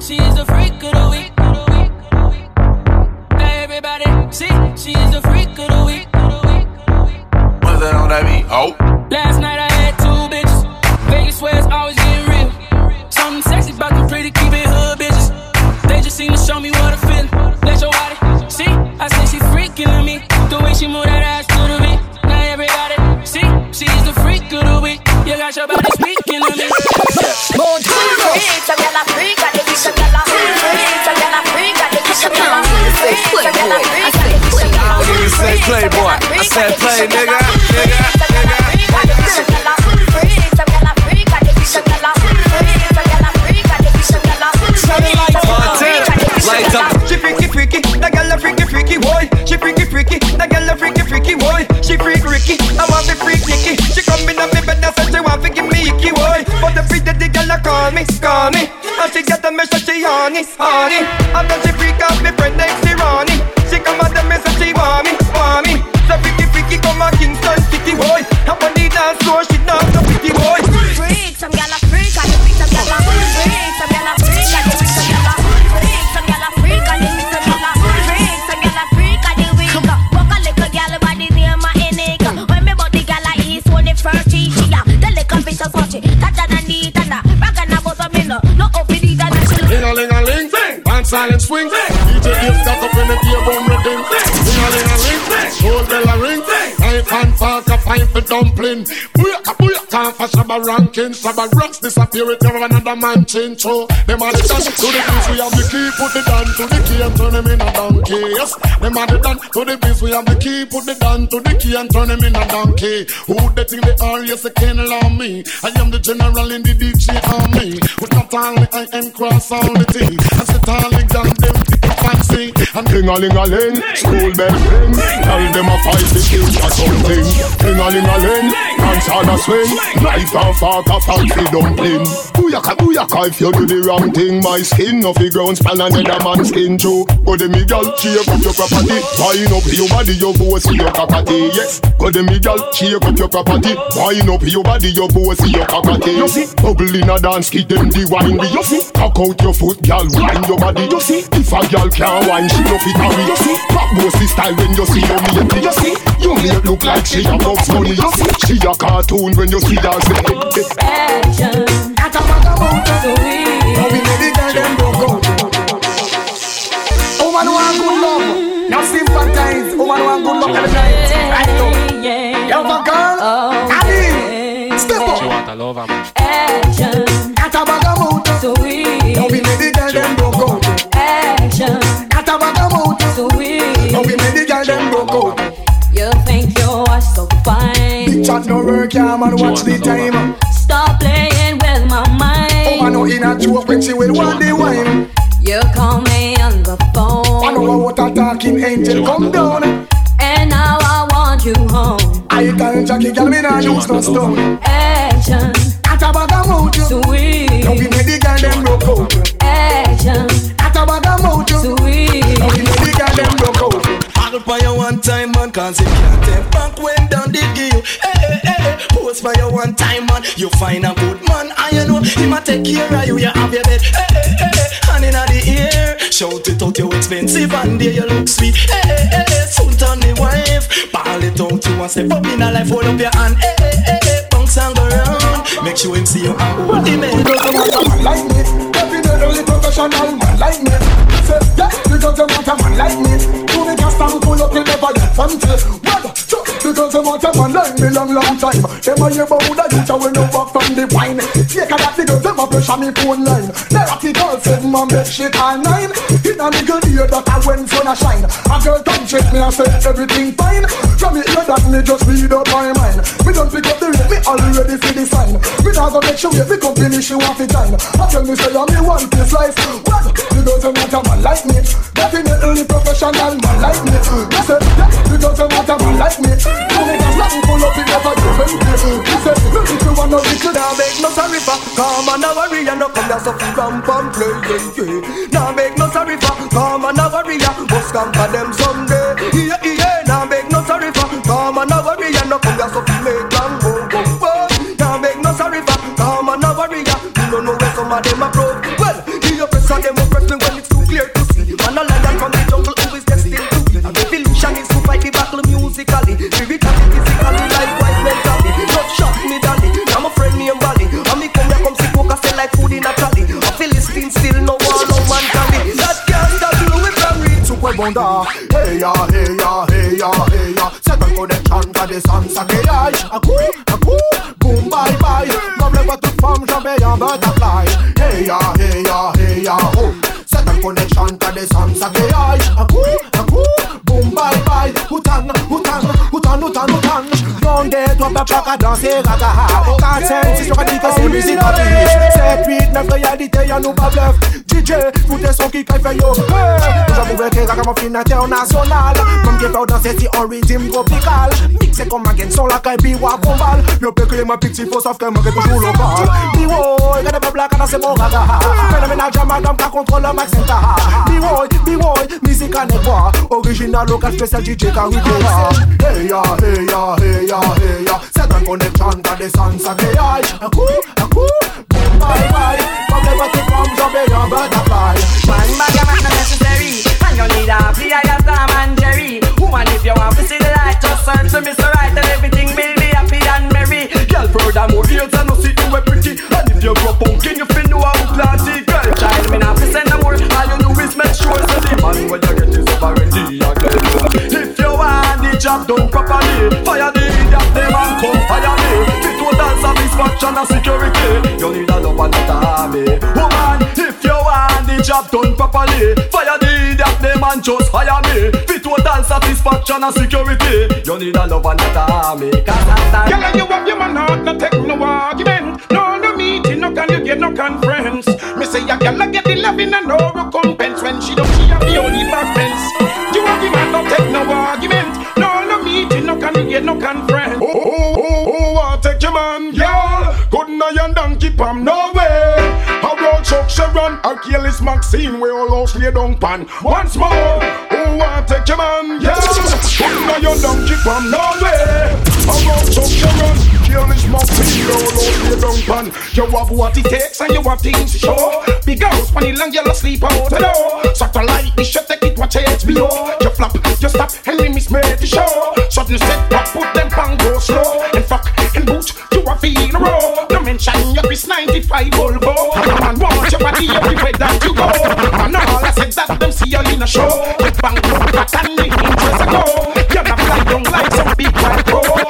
She is the freak of the week. Everybody, see, she is the freak of the week. What's that on that beat? Oh. Last night I had two bitches. Vegas swears always playboy. I said play, nigga, nigga, nigga. Light up. She freaky freaky, that girl a freaky freaky boy. She freaky freaky, that girl a freaky freaky boy. She freak Ricky, I want to freak Nicky. She come in me bed and say she want to give me icky boy. But the freak the girl a call me, call me. And she get the message she honey, honey. And then she freak out me friend next to Ronnie. She come at the message she want me, want me. So freaky freaky come a Kingston city boy. Up on the dance floor she dance no pretty boy. Freak, some gyal a freak, and they some gyal a freak, some gyal a freak, and they some gyal a freak, some gyal a freak, and they some gyal a freak, some gyal a freak, and they weak. Walk a little gyal body near my neck. When me body gyal a east, when the first she she a the little bitch a touch it, touch and neat and a rock and a bust a minute. No up in the dance, she Ling a ling a ling, one silent swing. DJ Dave stuck in the gear boom rhythm. Ling a ling a ling, old bell a ring. Knife and fork a pipe for dumpling. Booyaka booyaka for Shabba ranking. Shabba rocks disappear with every another man change. So them are the done to the beats we have the key. Put the down to the key and turn them in a donkey. Yes, them are the done to the beats we have the key. Put the down to the key and turn them in a donkey. Who they think they are? Yes, they can't allow me. I am the general in the DJ army. With not only I am cross all the T. I sit all the them fancy. And ding a ling a ling, school bell ring. Tell them a fight the king or something. Ding a ling a ling, dance on a swing. Knife and fork a fancy dumpling. Booyaka booyaka if you do the wrong thing. My skin off the ground span another man's skin too. Go to me girl, shake up your property. Wind up your body, your boss your cockatee. Yes, go to me girl, shake up your property. Wind up your body, your boss your cockatee. You see, bubble in a dance, keep them the wine. You see, cock out your foot, girl, wind your body. You see, if a girl can't wine, she no fit carry. You see, pop bossy style when you see her lady. You see, you make look like she a Bugs Bunny. You see, she a cartoon when you see her say. Action. That a bag of mountain. Sweet. Now we made the girl them broke out. Woman want good love, now sympathize. Woman want good love every night. Right now, Yeah. a girl, Oh, Adi, step up. She want a lover, man. Action. That a bag of mountain. Sweet. Now we made the girl them broke out. Action. That a bag of mountain. Sweet. Now we made the girl them broke out. You think you are so fine. Big chat no work, yeah man. Watch the time. Stop playing with my mind. Oh, I know mind. in a joke when she will want the wine. You call me on the phone. I know phone. what a talking angel come down. And now I want you home. I tell Jackie, girl, me nah use no stone. Action. That a bag of mountain. Sweet. Now we made the girl them broke out. Action. Sweet. Now we made the one time man Cause if you take back when down give you Hey, hey, hey Pose for one time man You find a good man And know He ma take care of you You have your bed Hey, hey, hey, hey Hand in the air Shout it out you expensive And there you look sweet Hey, hey, hey, hey Soon turn the wife Ball it out you and step up in a life Hold up your hand Hey, hey, hey, hey Bounce and go round Make sure him see you and hold him want a like me. Definitely professional man like me. Say, yeah, you doesn't want a man like me. Do me cast and pull up, you never get fancy. Well, so, you doesn't want a man like me long, long time. Them a hear about that you will know back from the wine. Take a that because them a pressure me phone line. There are the girls said, man, make shit all nine. In a nigga ear that I went sun a shine. A girl come check me and say everything fine. From me hear that me just read up my mind. Me don't pick up the rate, me already see the sign. Me not gonna make sure me company she want to join. I tell me say I'm me one piece life. What? You doesn't want a man like me. Definitely professional man like me. Me say yeah, you doesn't a man like me. You make a nothing pull up in never give me. Me say look if you want no bitch, now make no sorry for. Come no worry, and no come there so ram pam play. Yeah, yeah. Now make no sorry for. Come no worry, and must come for them someday. Yeah, yeah. Now make no sorry for. Come no worry, and no come so make long go go go. Now make no sorry for. Come no worry, and you don't know where some of them are broke. physically, lyrically, physically, likewise mentally. Love shot me dolly, now my friend me and Bali. And me come here come see coke, I say like food in a trolley. A Philistine still no one, no man can be. That girl that blew it from me to a bonda. Hey ya, hey ya, hey ya, hey ya. Second go the chant of the sun, sake yai. Aku, aku, boom bye bye. Love never took from Jamaican butterfly. Hey ya, hey ya, hey ya, oh. Second connection to the sun, sake yai. Aku, aku, boom bye bye. Hutan, hutan. さの day, toi papa qu'a dansé gaga 4, 5, 6, sur dit que c'est musique à biche 7, 8, 9, réalité, y'a nous pas bluff DJ, foutez son qui fait yo J'avoue que mon fin international Comme qui fait danser si on tropical Mixé comme un gain son la caille biwa Yo peut créer ma petit faux sauf que moi que toujours que des peuples à danser mon Phénoménal jamadam contrôle le max center Biwoy, biwoy, musique à quoi Original, local, spécial DJ Caribbean Hey ya, hey ya, hey ya, hey ya C'est un connection t'as des sons ça créaille Un coup, un coup, boom bye bye. Les voitures comme j'en en butterfly. Man, bag a man necessary. And you need a free I got Tom and Jerry. Woman, if you want to see the light Just search to Mr. Right And everything will be happy and merry. Girl, furthermore, heels and no see you we pretty. And if you grow pumpkin, you feel know how classy Girl, child, me not send no more. All you do is make sure So the man when you get is already a girl If you want the job done properly not Woman, if you want the job done properly Fire the idiot, them and just hire me Fit total satisfaction and security You need a love and not a army Cause I'm Girl, you have your man heart, no take no argument. No, no meeting, no can you get no conference. Me say a girl a get the loving and no recompense when she don't she have the only back fence. You have your man, no take no argument. No, no meeting, no can you get no conference. Oh, oh, oh, oh, oh I'll take your man, girl. Couldn't I and donkey palm, no way. Sharon, or Achilles Maxine, we all house lay down pan. Once more, oh, I'll take your man, girl. Couldn't I and donkey palm, no way. How road Chuck Sharon, Achilles Maxine, we all house lay down pan. You have what it takes and you have things to show. Big house, funny long, you'll sleep out the door. Satellite, this should take it, watch HBO. You flop, you stop, we miss made the show. Sudden set up, put them pan go slow. Boot, you a row. No mention your Chris 95 Volvo. Man, want your body everywhere that you go. And all I said that them see you in a show. With bang, that and the interest ago. You're not fly down like some big white pro.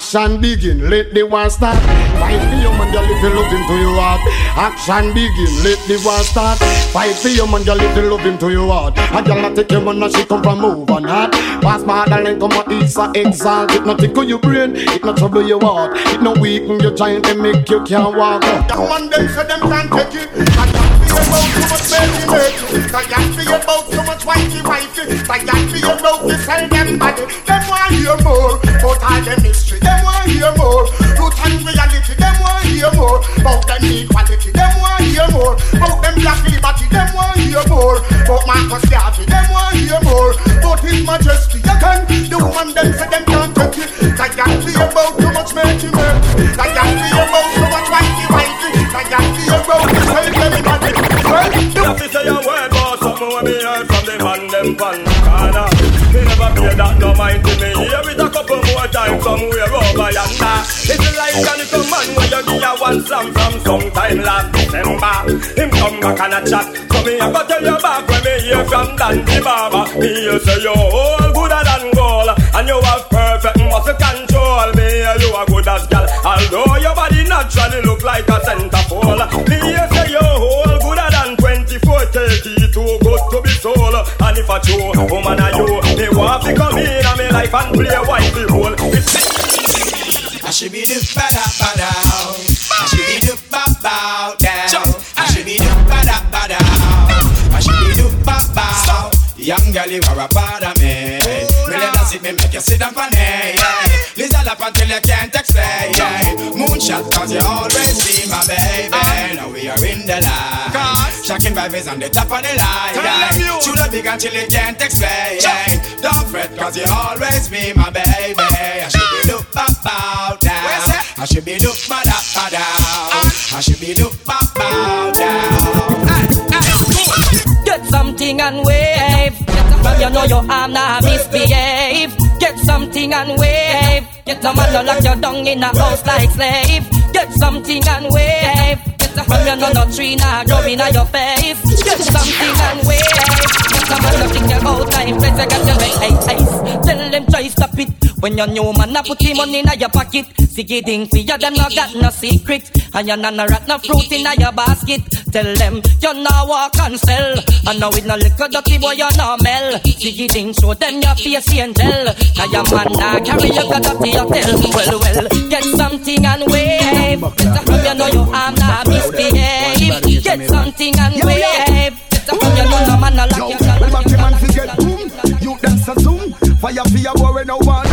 Action begin, let the war start. Fight for your man, you love him to your heart. Action begin, let the war start. Fight for your man, you love him to your heart. A girl not take your man, and she come from over not. Pass my darling, come on, it's a exalt. It not tickle your brain, it not trouble your heart. It not weaken your giant, and make you can't walk. Come on, them say them can't take it. I can't be about too much baby baby. I can't be about too much wifey wifey. I can't be about this and them body. Them pan corner. Me never pay that no mind to me. Hear it a couple more times somewhere over yonder. It's like an come man when you give a one song from sometime last December. Him come back and a chat. So me a go tell you back when me hear from Dandy Baba. Hear say you all gooder than gold, and you have perfect muscle control. Me you a good as gal, although your body naturally look like a centerfold. A true woman are you, me want to come in and me life and play a wifey role. I should be the bada bada. I should be the ba bow down. I should be the bada bada. I should be the ba bow. Young girl, you are a part of me. Let us sit me make you sit down for me. Listen up until you can't explain. Moonshot cause you always be my baby. Now we are in the light. Shocking vibes on the top of the line. True love big until you can't explain. Don't fret cause you always be my baby. I should be look up bow down. I should be look ba da ba down. I should be look ba bow down. Get something and wave. From you know your arm now misbehave. Something and wave. Get a man to lock you down in a house like slave. Get something and wave. Get From you know no tree nah grow inna your face. Get something and wait. A man no think about time. I got to make ice. Tell them try stop it. When your new man a put him money in your pocket. Sicky thing for you them no got no secret. And you no rat no fruit in your basket. Tell them you no walk and sell. And now with no liquor dirty boy you no mel. Sicky thing show them your face angel. Cause your man nah carry you got dirty hotel. Well well get something and wave. Better from you know you arm nah misbehave. Get something and wave. Better from you know man no lock Yo, you when man fi get boom, you them say zoom. Fire fi a boy no one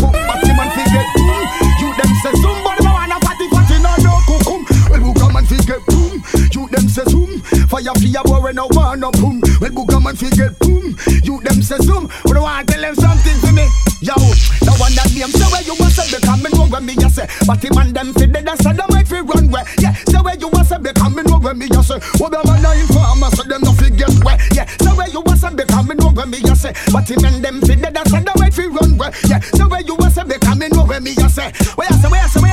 boom. Man fi get boom, you them say zoom. But no one a fatty fatty no no kukum. Well Booga man fi get boom, you them say zoom. Fire fi a boy no one no boom. Well Booga man fi get boom, you them say zoom. But no one tell them something to me. Yo, the one that name say where you was say because me know me a say. Batty man them fi dead and say them might fi run where. Yeah, say where you was say because me know me a say. What the man a informer so them Yeah, say where you was because me know when me a say. Batty man them fi dead and say them might fi run. Yeah, say where you was me me a say, where I say, where I say, where I say, where I say.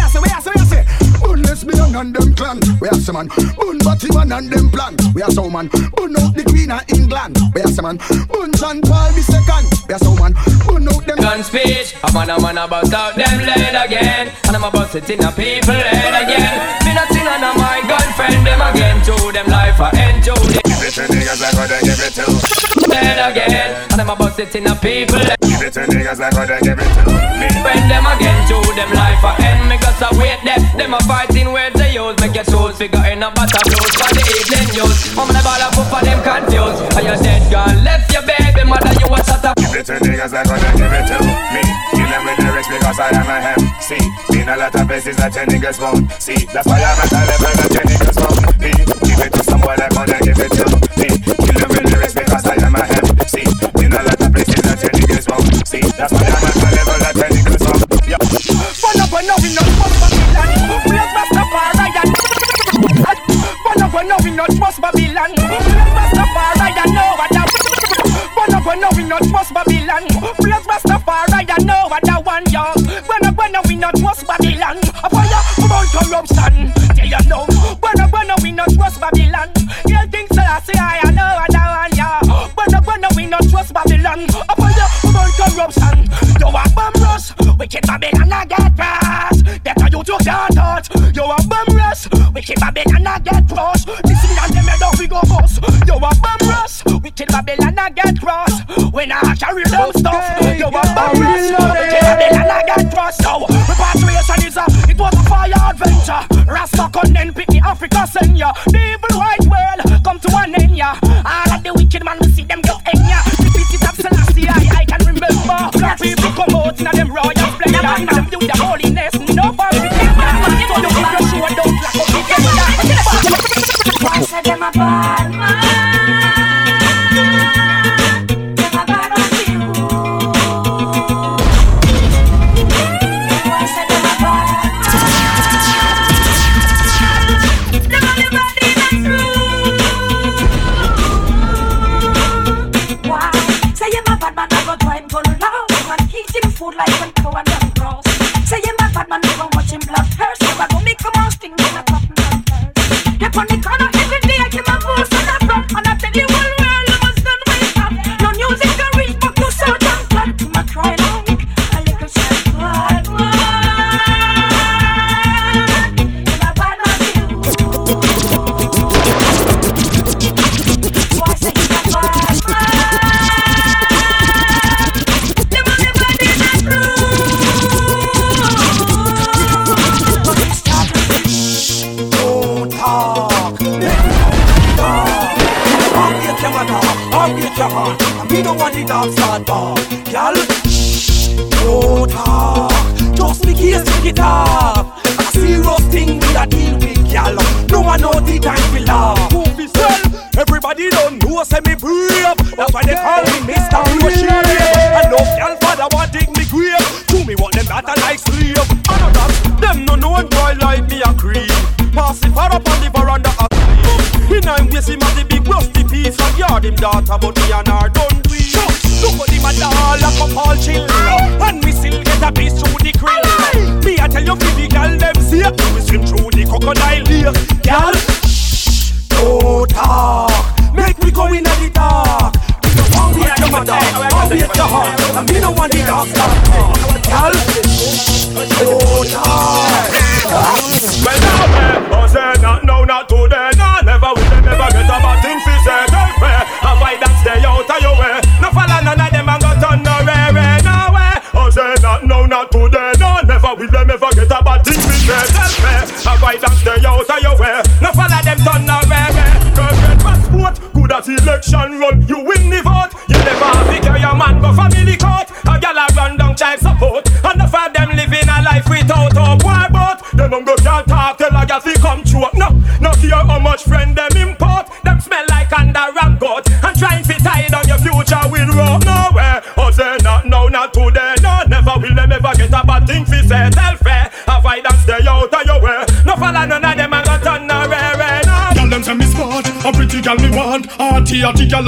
Bun lesbian and them clan. Where I say man, bun batty man and them plan. Where I say man, bun out the queen of England. Where I say man, bun John Paul the second. Where I say man, bun out them. gun speech. A man a man a bust out them lead again, and I'm a bust it in a people head again. Me not sing on my girlfriend them again. To them life I end to Give it to niggas like what they give it to. Head again, and I'm a bust it in a people. Give it to niggas like what they give it to. Me. Friend them again to them life I end. Me got to wait them. Them a fighting words they use. Make your toes figure in a butter blues for the evening news. I'm the ball of for them confused. Are you dead girl? Left your baby mother you a shut up. Give it to niggas like what they give it to. Me. Kill them with the lyrics because I am a. See, in a lot of places that your niggas won't. See, that's why I'm at a level that your niggas won't. Me. Give it to someone like what they give it to. Me. Kill them That's why I'm level that your niggas won't. Yeah. Up we not Babylon. Up we not Babylon. No other. Up no. When we not Babylon. Corruption. Tell you know. When up we not Babylon. Think so I say I know. Up now we not trust Babylon. A fire burn corruption. You a bomb rush. Wicked Babylon I get pass. Better you to can't touch. You a bomb rush. Wicked Babylon I get cross. This me and them off we go bust. You a bomb rush. Wicked Babylon I get cross. When I carry them stuff. You a bomb rush. Wicked Babylon I get cross. Now repatriation is a it was a fire adventure. Rasta condemn pick the Africa send ya. The evil white world come to an end ya. All of the wicked man Black people come out in a them royal splendor. Them do the holiness. No for So you keep your show and don't clap up the Why say them a thirst. They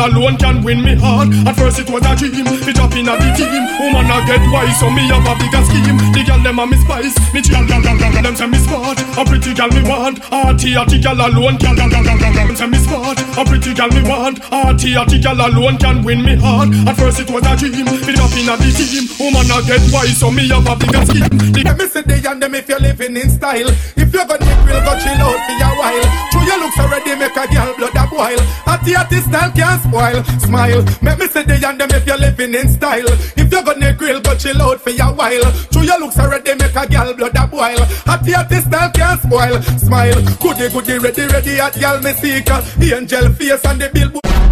alone can win me heart. At first it was a dream, me drop in a the team. Woman a get wise, so me have a bigger scheme. The girl them a me spice, me girl, girl, girl, girl. Them say me smart, a pretty girl me want. Arty, arty girl alone can, girl, girl, girl, girl. Them say me smart, a pretty girl me want. Arty, arty girl alone can win me heart. At first it was a dream, me drop in a the team. Woman a get wise, so me have a bigger scheme. The Let me say they and them if you're living in style. You're gonna get real, go chill out for a while. Through your looks already make a girl blood a boil. At the style can't spoil. Smile. Make me say they and them if you're living in style. If you're gonna grill, go chill out for a while. Through your looks already make a girl blood a boil. The artist style can't spoil. Smile. Goody goody ready ready at girl me seek. Angel face and the billboard.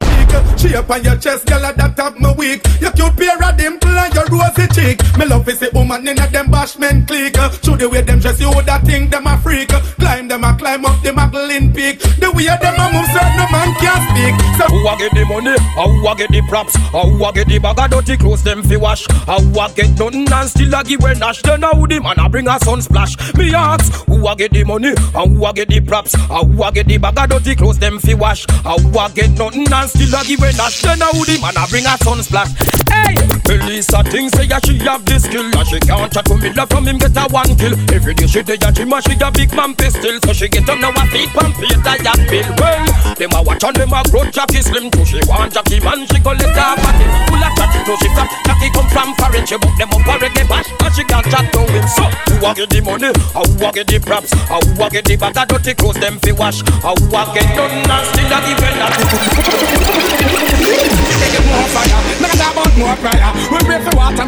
Shape on your chest, girl, that top me weak. Your cute pair of dimple and your rosy cheek. Me love is a woman in a them bashment clique. Show the way them dress, you would think them a freak. Climb them a climb up the Magdalene peak. The way them a move, certain no man can't speak. So Who a get the money? Who a get the props? Who a get the bag of dirty clothes them fi wash? Who a get nothing and still a give a dash? Then how the man a bring a sun splash? Me ask, who a get the money? Who a get the props? Who a get the bag of dirty clothes them fi wash? Who a get nothing and still a give a dash? Then how the man a bring a sun splash? Hey, Melissa thinks say yeah, she have the skill and she can't chat to me love from him get a one kill. Every day she day a gym and she a big man pistol, so she get up now a feet pump pay that bill. Well, them a watch and them a grow Jackie slim too. She want Jackie man, she go let her party. Full of chat, no she fat. Jackie come from foreign, she book them up already bash, and she can't chat to him. So who a get the money? How who a get the props? How who a get the bag of dirty clothes them fi wash? How who a get done and still a give a lot?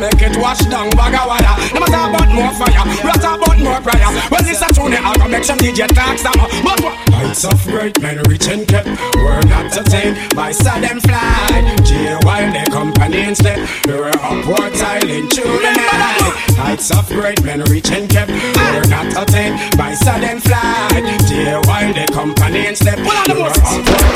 Make it wash down bag of great men rich and kept. We're not by while the company instead. We were upward through the night. Heights of great men rich and kept. We're not attained by sudden flight. While the company instead. We were upward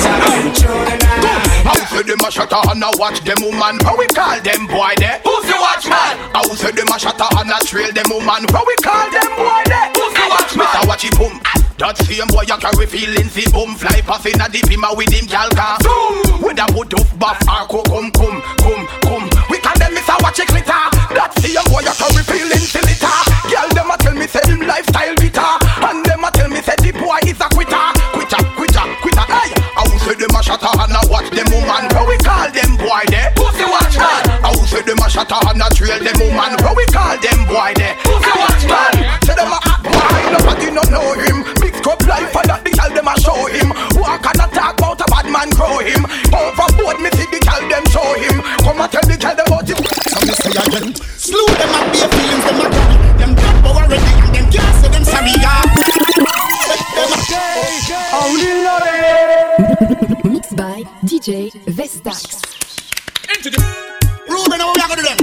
tiling through the night. How say them a shut and a watch them woman? How we call them boy there? Who's the watchman? How say them a shut and a trail them woman? How we call them boy there? Who's the watchman? Mr. Watchy boom. That same boy you carry feelings the boom fly past in a the bima with him gal car. Zoom. With a put up buff or co come come come come. We call them Mr. Watchy glitter. That same boy you carry feelings the litter. Girl them a tell me say him lifestyle bitter, and them a tell me say the boy is a quitter, quitter, quitter, quitter. Hey, how say them a shut and a them woman? How we call them boy there? Who's the watchman? How say them a shut and a trail them woman? How we call them boy there? Who's the watchman? Say them a act boy, nobody no know him. Mix up life and that the girl them a show him. Walk and a talk about a bad man grow him. Overboard me see the girl them show him. Come and tell the girl them about him. So me say again, slew them and be feelings them a carry. Them dead but already and them can't say them sorry. Yeah. Mixed by DJ Vestaxx. Into the Ruben, how we are gonna do them?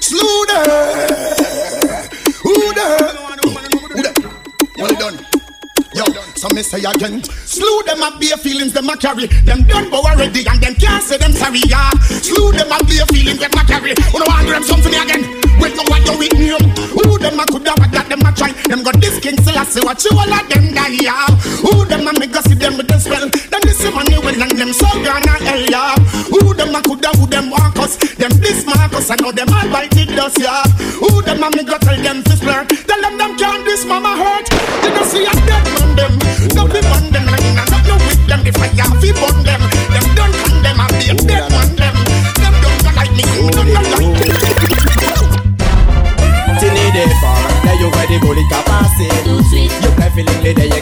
Slew them. Well done. Yo, so me say again, slew them and be feelings them a carry. Them done but already and them can't say them sorry. Yeah, slew them and be feelings them a carry. Who no want them something again? Wait no what you with me? Who them a coulda that them a try? Them got this king still I say what you all of them die. Yeah, who them a make us see them with them spell? when and them so grand and hell, yeah. Who them a coulda, who them want us? Them this Marcus, I know them all bite it, dust, yeah. Who them a me go tell them this splurt? Tell them them can't this mama hurt. You don't see a dead man them. No be man them, and I not know with them if I have to burn them. Them don't condemn, I be a dead man them. Them don't go like me, you don't go like me. Tini de far, there you where the bullet can pass. You play feeling, there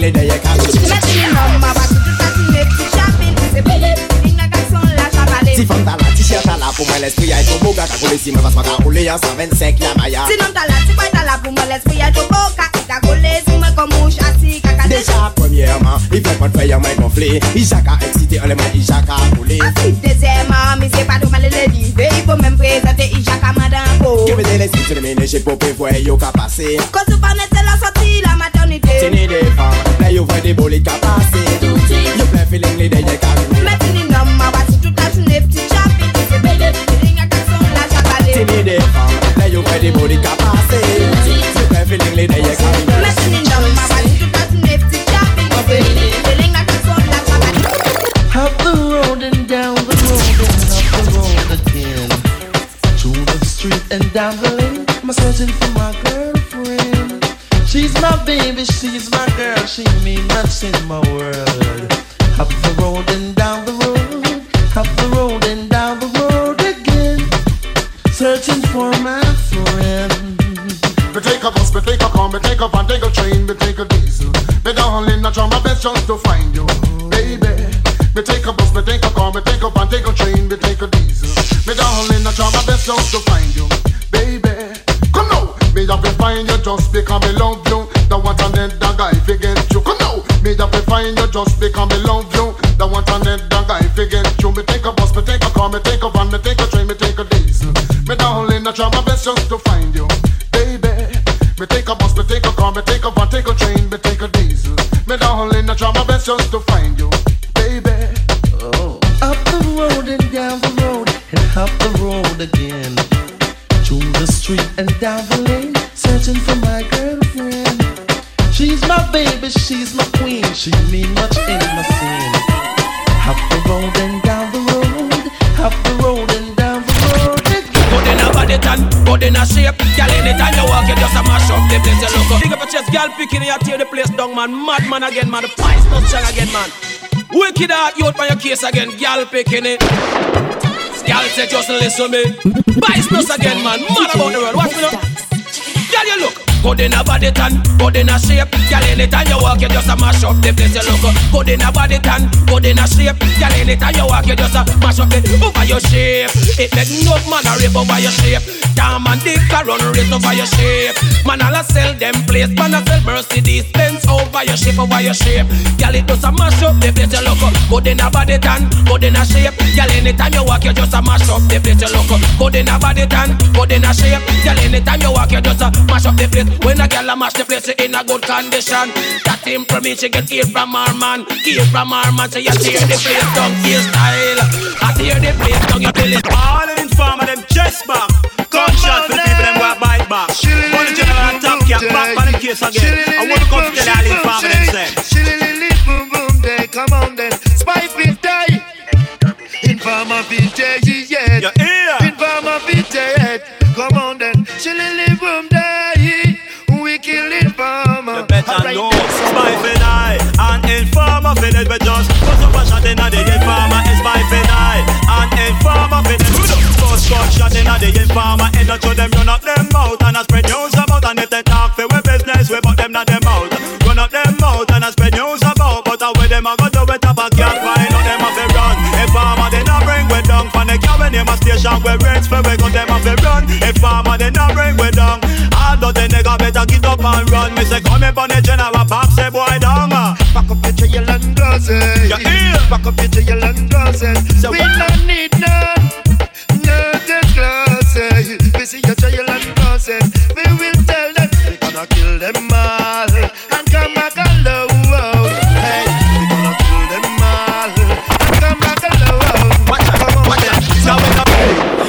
les derrière carré Maintenant, ma voiture tout à fait petit shopping. C'est belle, c'est une garçon là, j'avalé. Si femme t'as la t-shirt t'as là Pour moi l'esprit a été beau gars T'as collé si me passe pas qu'à rouler En 125 la maya Sinon t'as là, tu vois t'as là pour moi l'esprit est trop beau. T'as collé sur moi comme mouche assis, caca. Déjà premièrement Il fait pas de faire moi gonflé Il chaka excité On les mains il chaka coulé Deuxièmement, mais c'est pas tout mal le. Il faut même présenter, il chaka madame po. Give me the let's to the minute J'ai popé voir yo ka Quand tu parles de la sortie, la maternité. Tini femmes Là yo vois des bolides ka passé You play feeling les derrière carré Maintenant, ma voiture tout à fait petit shopping. C'est belle, c'est une garçon là, j'avalé. Tini femmes Là yo vois des bolides ka passé You play feeling les derrière carré Maintenant, lane, I'm searching for my girlfriend. She's my baby, she's my girl, she mean much in my world. Up the road and down the road, up the road and down the road again. Searching for my friend. Me take a bus, me take a car, me take a van, take a train, me take a diesel. Me darling, I try my best just to find you, baby. Me take a bus, me take a car, me take a van, take a train, me take a diesel. Me darling, I try my best just to find you, have to find you just because me love you. That want another guy forget you. Come now, me have to find you just because me love you. That want another guy forget you. Me take a bus, me take a car, me take a van, me take a train, me take a diesel. Me darling, I try my best just to find you, baby. Me take a bus, me take a car, me take a van, take a train, me take a diesel. Me darling, I try my best just to find you, baby. Oh. Up the road and down the road and up the road again. Through the street and down the lane, searching for my girlfriend. She's my baby, she's my queen, she mean much in my sin. Up the road and down the road, up the road and down the road. Good in a body tan, good in a shape. Girl, anytime you walk, you just a mash up the place. You look up. Big up your chest, girl, picking you tear the place down, man. Mad man again, man. The pies not strong again, man. Wicked heart, you out by your case again, girl, picking it. Girl, say just listen me. Bice again, man. Mad about the world. Watch me now. Girl, you look. Good in a body tan, good in a shape. Girl, anytime you walk, you just a mash up the place. You look. Good in a body tan, good in a shape. Girl, anytime you walk, you just a mash up the over your shape. It make no man a rip over your shape. Damn and dick a run race over your shape. Man, I'll sell them place. Man, I sell Mercedes Benz over your shape, over your shape. Girl, it just a mash up the place. You look. Good in a body tan, good in a shape. Girl, anytime you walk, you just a mash up the place. You look. Good in a body tan, good in a shape. Girl, anytime you walk, you just a mash up the place. When a girl a mash the place, she in a good condition. That him from me, she get hear from her man. Hear from her man, so you tear the place down, feel style. I tear the place down, you feel it. All of them farmer, them chest back. Gunshot for the people, them eh? go bite back. One general top cap, back by them case again. I want to come to tell all them farmer, them say. Shillily boom boom day, come on then. Spy fit die. Informer fit day, yeah. Informer informer. You. Spy for die and informer for dead. We just put up a shot in the informer. It's spy for die and informer for dead. First gunshot in the informer. End up to them, run up them mouth and I spread news about. And if they talk for we business, we put them not them out. Run up them mouth and I spread news about. But how with them I go do it up, I can't find out them to run. Informer they not bring we down. For the cabin name a station where rates for we got them to run. Informer they not bring we down. All of the nigga trail and gazette. Back up your trail and gazette. we don't need none, nothing classy. Eh. We see your trail and gazette. We will tell them we gonna kill them all and come back alone. Hey, we gonna kill them all and come back alone. Come on,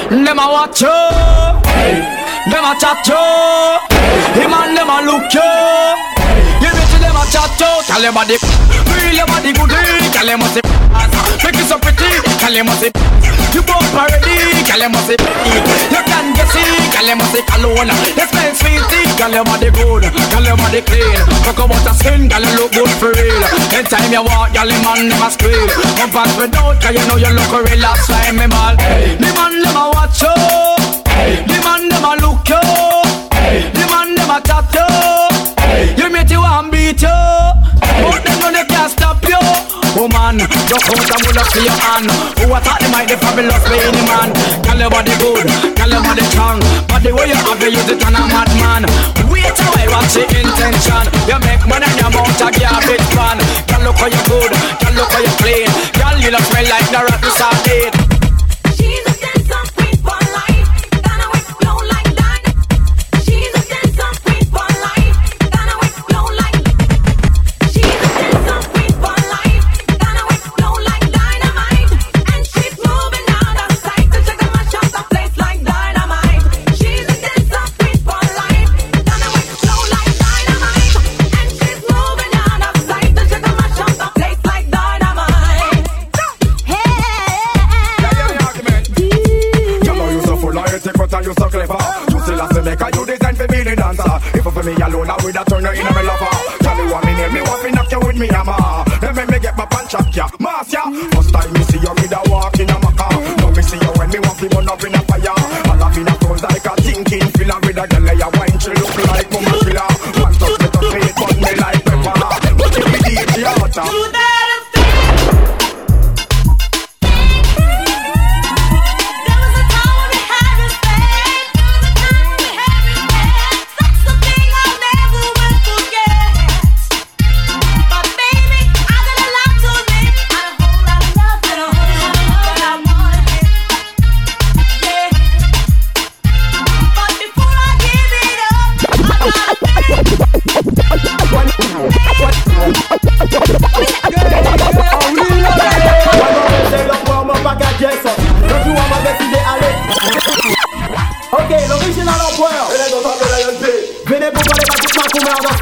then. Them a watch you, them a chat you, him and them a look you. You tell them body, feel your body good, eh? tell them must make it so pretty, tell them must you both parody, tell them must you can get see, tell them must cologne, you smell sweet, tell them body good, tell them body clean, talk about the skin, tell them look good for real. Anytime you walk, tell them man a squeal, come pass without, cause you know you look real. relaxed like me man. The man a watch you, the man a look you, the man a chat you, you meet you and beat you. But them know they can't stop you. Woman, oh just hold and pull up to your hand. Who thought them might they probably lost me in the man. Girl, your body good, girl, your body strong. But the way you have it, use it on a madman. Wait a while, what's the intention? You make money and you mount a garbage man. Girl, look how you good, girl, look how you clean. Girl, you look smell like the rotten sardine. Make a you design for me the dancer. If for me alone, I would have turned her in a me lover. Tell me what me name, me want to knock you with me hammer. Then make me get my punch up, yeah, mass ya. First time me see you, me da walk in a maca. Now me see you when me walk, me burn up in a fire. All up in a clothes like a thinking filler with a girl like a wine, she look like mama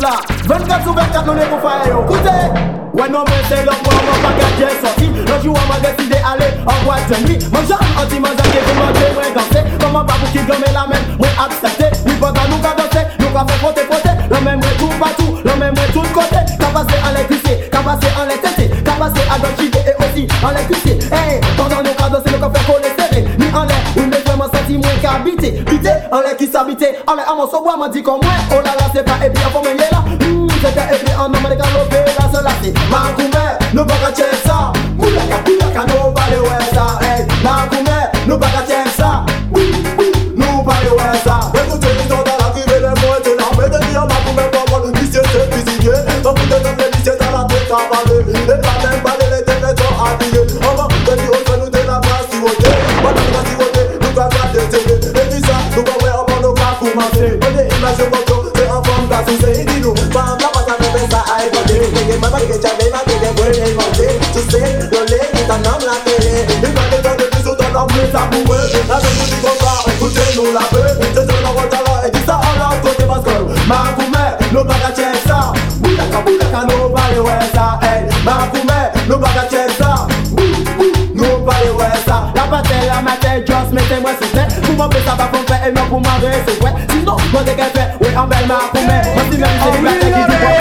là. 24 sur 24, nous est pour faire yo. Écoutez. Ouais non mais c'est l'empereur, mon bagage j'ai sorti. Le jour on m'a décidé d'aller en boîte de nuit Mon genre anti-mandat qui est manger, moi danser. Comment pas pour qui gomme la même, moi accepter Oui pendant nous qu'à danser, nous qu'à faire frotter frotter. Le même moi tout partout, le même moi tout côté. Capacité en l'électricité, capacité en l'électricité. Capacité à gauche et aussi en l'électricité. Hey, pendant nous qu'à danser, nous qu'à faire coller serré Ni en l'air, moins qu'habiter Bité, en l'air qui s'habiter En l'air à mon sobois m'a dit comme moi Oh là là c'est pas et bien faut me là. Hum, C'était et bien en homme de galopé là cela c'est Ma coumé, nous pas qu'à tirer. ça Boulaka, la je vous dis comme ça, écoutez-nous la paix C'est ce qu'on retala et dit ça en la côté parce que Makoumé, nous baga tchèk sa Boulaka, boulaka, nous bale wè sa Hey, Makoumé, nous baga tchèk sa Nou bale wè sa La patè, la matè, just metè mwen sou tè Pou mwen pè sa pa pou mwen fè, e mwen pou mwen re se wè Sinon, mwen deke fè, wè an bel Makoumé Mwen si mèm, jè di patè ki di wè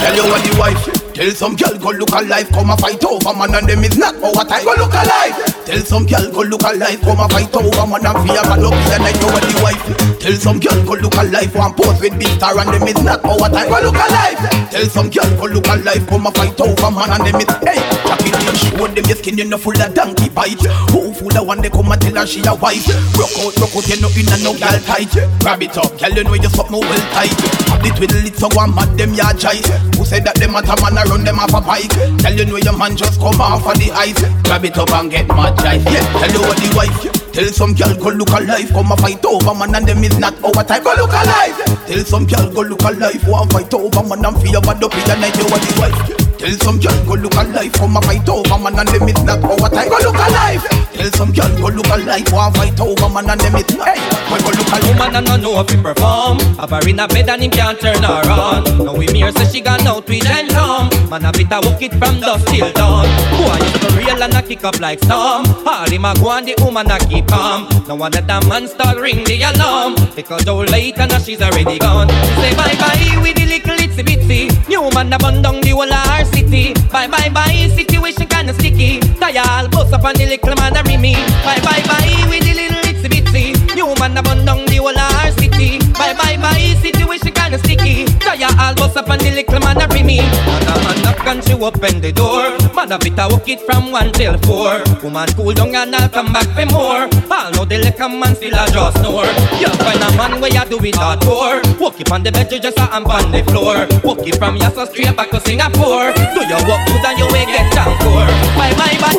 Tell you what the wife Tell some girl go look alive Come a fight over man and them is not But what I go look alive Tell some girl go look alive, come a fight over man and fear man up and I know what the wife. Tell some girl go look alive, one pose with big star and them is not our time. Go look alive. Tell some girl go look alive, come a fight over man and them is hey. Jacket them show them your skin you know full of donkey bite. Who full of one they come and tell her she a wife. Rock out, rock out, you know in a no girl tight. Grab it up, girl you know you suck me well tight. Have the twiddle it so one mad them ya jive. Who said that them a man a run them off a bike? Tell you know your man just come off of the ice. Grab it up and get mad jive. Yeah, tell you what the wife. Tell some girl go look alive, come a fight over man and them is not our time. Go look alive. Tell some girl go look alive, want fight over man and feel bad up in the night. You what the wife. Tell some girl go look alive, come a fight over man and them is not our time. Go look alive. Tell some girl go look alive, want fight over man and them is not. Hey, we go look alive. Woman and no know if he perform. Have her in a bed and him can't turn her on. Now we mirror say she gone out with and come Man a bit a walk it from dusk till dawn. Boy used to real and a kick up like storm. All him a go and the woman a keep calm. Now one that the man start ring the alarm. Because though late and now she's already gone. She say bye bye with the little itsy bitsy New man a bun down the whole of our city. Bye bye bye situation kinda sticky. Dial bust up on the little man a me. Bye bye bye with the little itsy bitsy. New man a bun the whole of our city. Bye bye bye situation kinda sticky Tire all bust up on the little man a me. And a man knock and she open the door. Man a bit a walk it from one till four. Woman cool down and I'll come back for more. All know the little man still a just snore. You find a man where you do it all for. Walk it on the bed, you just a amp on the floor. Walk it from Yasa straight back to Singapore. Do your walk good and you will get down for. Bye bye bye.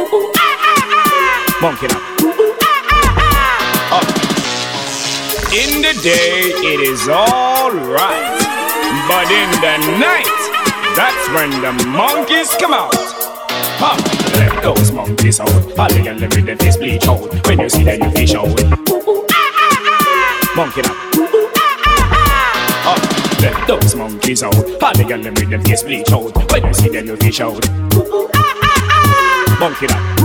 Monkey. Up. In the day, it is alright. But in the night, that's when the monkeys come out. Huh. Let those monkeys out. All the girls with the face bleach out. When you see them, you fish out. Monkey now. Huh. Let those monkeys out. All the girls with the face bleach out. When you see them, you fish out. Monkey now.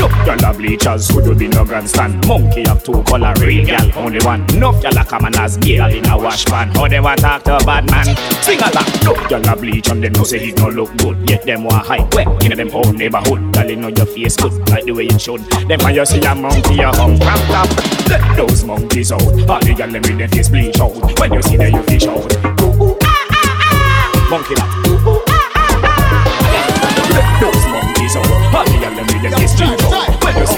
Look, y'all are bleachers who do be no grandstand. Monkey have two color, real gal only one. Enough y'all are common as girl in a wash pan. How they want talk to a bad man? Sing along. Look, y'all are bleach and them know say he no look good. Yet them want hide where in them own neighborhood. You know your face good like the way it should. Then when you see a monkey, you hung from top. Let those monkeys out. All the y'all them with their face bleach out. When you see them, you fish out. Monkey that. Let those monkeys out. All the y'all them with their face bleach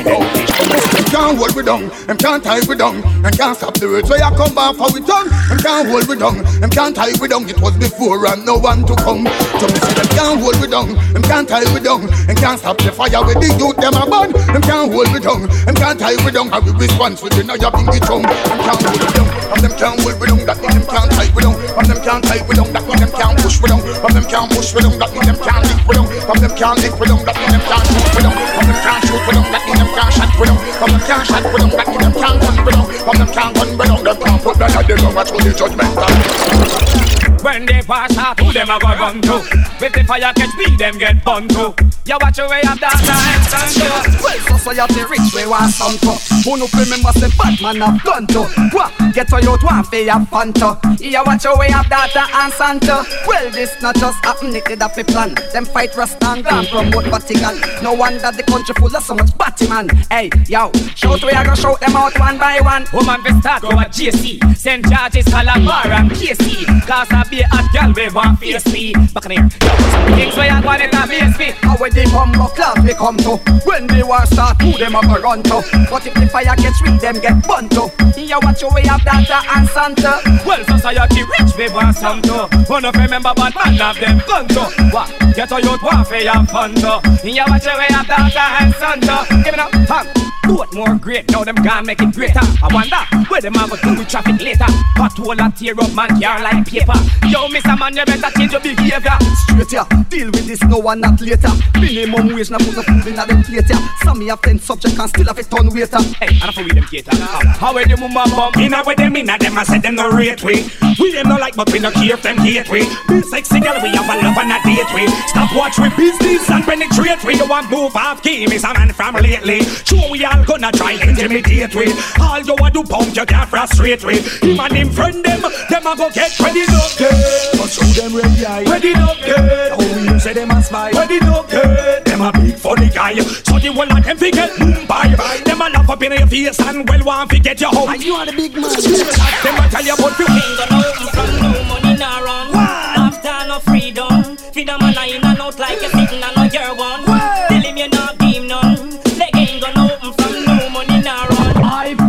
can't hold we down, them can't tie we down, them can't stop the words. So you come back for we tongue, them can't hold we down, them can't tie we down. It was before and no one to come. So me say them can't hold we down, them can't tie we down, them can't stop the fire with the youth them a burn. Them can't hold we down, them can't tie we down. And we response with the you pinky tongue. Them can't hold we down, and them can't hold we down. That mean them can't tie we down, and them can't tie we down. That mean them can't push we down, and them can't push we down. That mean them can't lick we down, and them can't lick we down. That mean them can't shoot we down, and them can't shoot we down. Them can't shot we down, and them can't we down. That mean them can't gun we down, and them can't gun we down. Them can't put that at the gun. Watch for the judgment. When they pass out, who them a go run to? With the fire catch me, them get bun to. You watch your way up that time, stand Well, society rich, we want some to. Who no remember say bad man have done to? What? Get to you to one for your fun to. You watch your way up that uh, and Santa. Well, this not just happen, it did have a plan. Them fight Rasta and Gram promote Vatican. No wonder the country full of so much batty man. Hey, yo, shout we are gonna shout them out one by one. Woman be start go at JC St. George's, Calabar and KC Cause I be a girl we want face me Back in here Yo, some things where you want it a face me How when the bumbo class we come to. When the war start, who them a run to? But if the fire gets weak, them get burnt to. You watch your way up data and Santa. Well, society rich we want some too One of remember bad man have them gun to. What? Get a youth for your fun to You watch your way up data and Santa. Give me now, hand do it more great, now them gone make it greater. I wonder where them a go do with traffic later. Patrol a tear up man car like paper. Yo, Mr. Man, you better change your behavior. Straight here, deal with this no one not later Minimum wage, na put the food in a them plate here Some me have ten subject and still have a ton waiter Hey, and for we them cater. How where the mumma bum? Inna with them, inna them, I said them no rate we. We them no like, but we no care if them hate we. Be sexy girl, we have a love and a date we. Stop watch we business and penetrate we. You want move off game is a man from lately. Sure we all gonna try intimidate we. All you a do pump, you can't frustrate we. Him and him friend them, them a go get ready up dead. But show them ready eye. Ready up dead. How we say them a smile. Ready up dead. Them a big funny guy. So the whole of them forget Mumbai. Them a laugh up in your face and well want to get your home. You are the big man. Them a tell you about you. Ain't gonna open from no money nah run. After no freedom, freedom and I in and out like a sitting and no year one.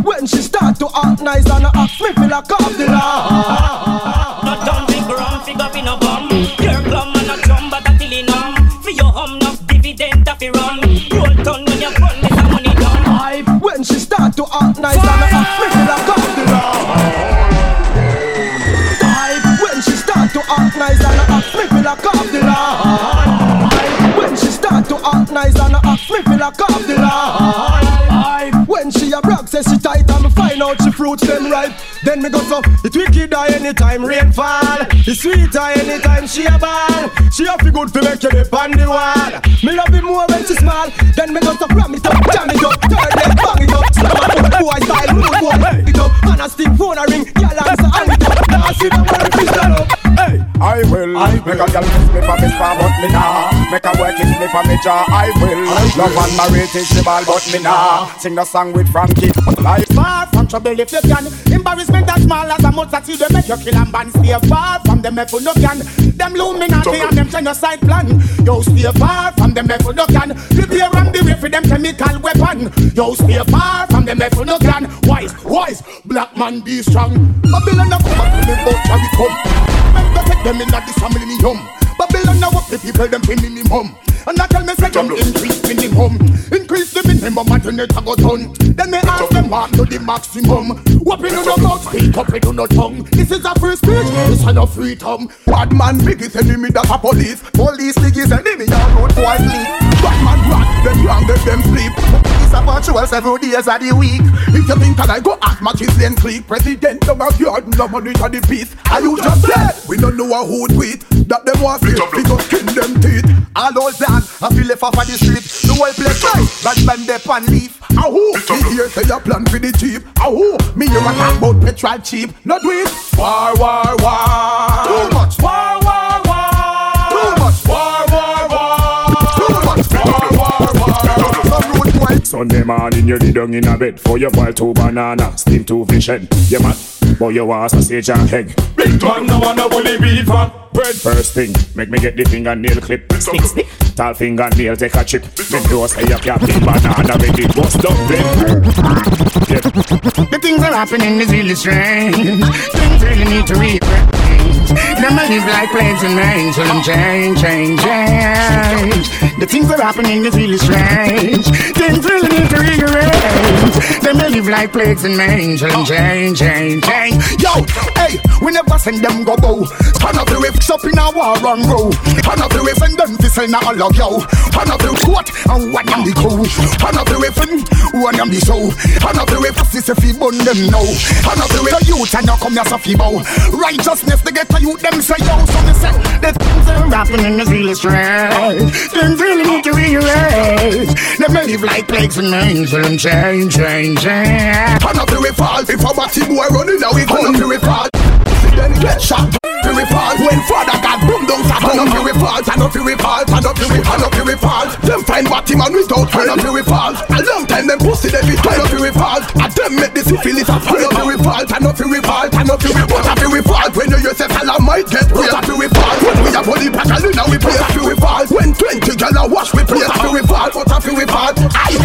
When she start to act nice and act me feel like off the law No dumb big run, figure in a bum. Your and a drum, but a tilly numb. For your hum, no dividend run. Roll ton when you run, this a money done. I, when she start to act nice and act me feel like off the law when she start to act nice and act me feel like off the law when she start to act nice and act me feel like off the law say she tight and me find out she fruits them ripe. Then me go so it wicked eye anytime rain fall It sweet eye anytime she a ball. She a fi good fi make you dip on the wall. Me love it more when she small. Then me go so ram it up, jam it up, turn it, bang it up. Slam it up, boy style, move boy, pick it up. And a stick phone a ring, gyal answer and it up. Now see them when fish that up. Hey, I will. I make a girl kiss me for me spa, but me nah. Make a boy kiss me I me jaw, I will. Love and marriage is the ball, but me nah. Sing the song with Frankie. Life far from trouble if you can. Embarrassment as small as a seed, they make you kill and ban. Stay far from them if you no can. Them Illuminati and them genocide plan. Yo, stay far from them if you no can. Prepare and be ready for them chemical weapon. Yo, stay far from them if you no can. Wise, wise, black man be strong. Babylon a come and me about how we come. Remember take them in at this millennium. Babylon now up the people them pay minimum. And I tell me say them increase minimum. Increase the minimum and then it a go done. Then me ask them what to the maximum. We do no mouth, speak up, we do no tongue. This is a free speech, this is no freedom. Bad man biggest enemy that a police. Police biggest enemy, y'all road boy sleep. Bad man rat, them wrong, let them sleep. It's a virtual several days of the week. If you think that I go ask matches then click. President don't have yard, no money to the peace. Are you just dead? We don't know a who tweet. That them want to because skin them teeth. All those that I feel left off of the street. The whole place right. Bad man they pan leaf. Ah who? Me here say a plan for the cheap. Ah who? Me here a talk about petrol cheap. Not do it. War, war, war. Too much. War, war, war. Too much. War, war, war. Too much. War, war, war. Some rude boy. Sunday morning you lay down in a bed For your boil two banana, steam two fish head Yeah man, boy you want sausage and egg Big man no wanna bully beef and bread. First thing, make me get the fingernail clip. Stick stick Tall fingernail take a chip. Me. know say you can't be banana Make it bust down then The things that happening is really strange. Things really need to rearrange. Them a live like planes and rain, so them change, change, change. The things that happening is really strange. Things really need to rearrange. Them a live like plagues and rain, so them change, change, change. Yo, hey, we never send them go bow. Turn up the whips up in a war and go. Turn up the whip and to sell now all of yo. Turn up the coat and one them the go. Turn up the whip and one them the show. Turn up the whip, this if you bun them now. Turn up the whip, the youth and now come so fi bow. Righteousness, they get the youth them say yo. So me say, the things that happening is really strange. Things really need to rearrange. Them a live like plagues and so them change, change, change. Turn up the fall. If a batty boy running now, we turn up the fall. Then get shot. The whip fall. When father got boom down, fat turn up the whip fall. Turn up the whip fall. Turn up the whip, up the whip. Them find batty man without turn up the whip fall. A long time them pussy they be turn up the whip fall. And them make the syphilis a turn up the whip fall. Turn up the whip fall. Turn up the whip. What up the whip? When you yourself I might get What up the whip fall? When we have body pack and now we play up the whip fall. When twenty gal a wash we play up the whip fall. What up the whip fall? Aye,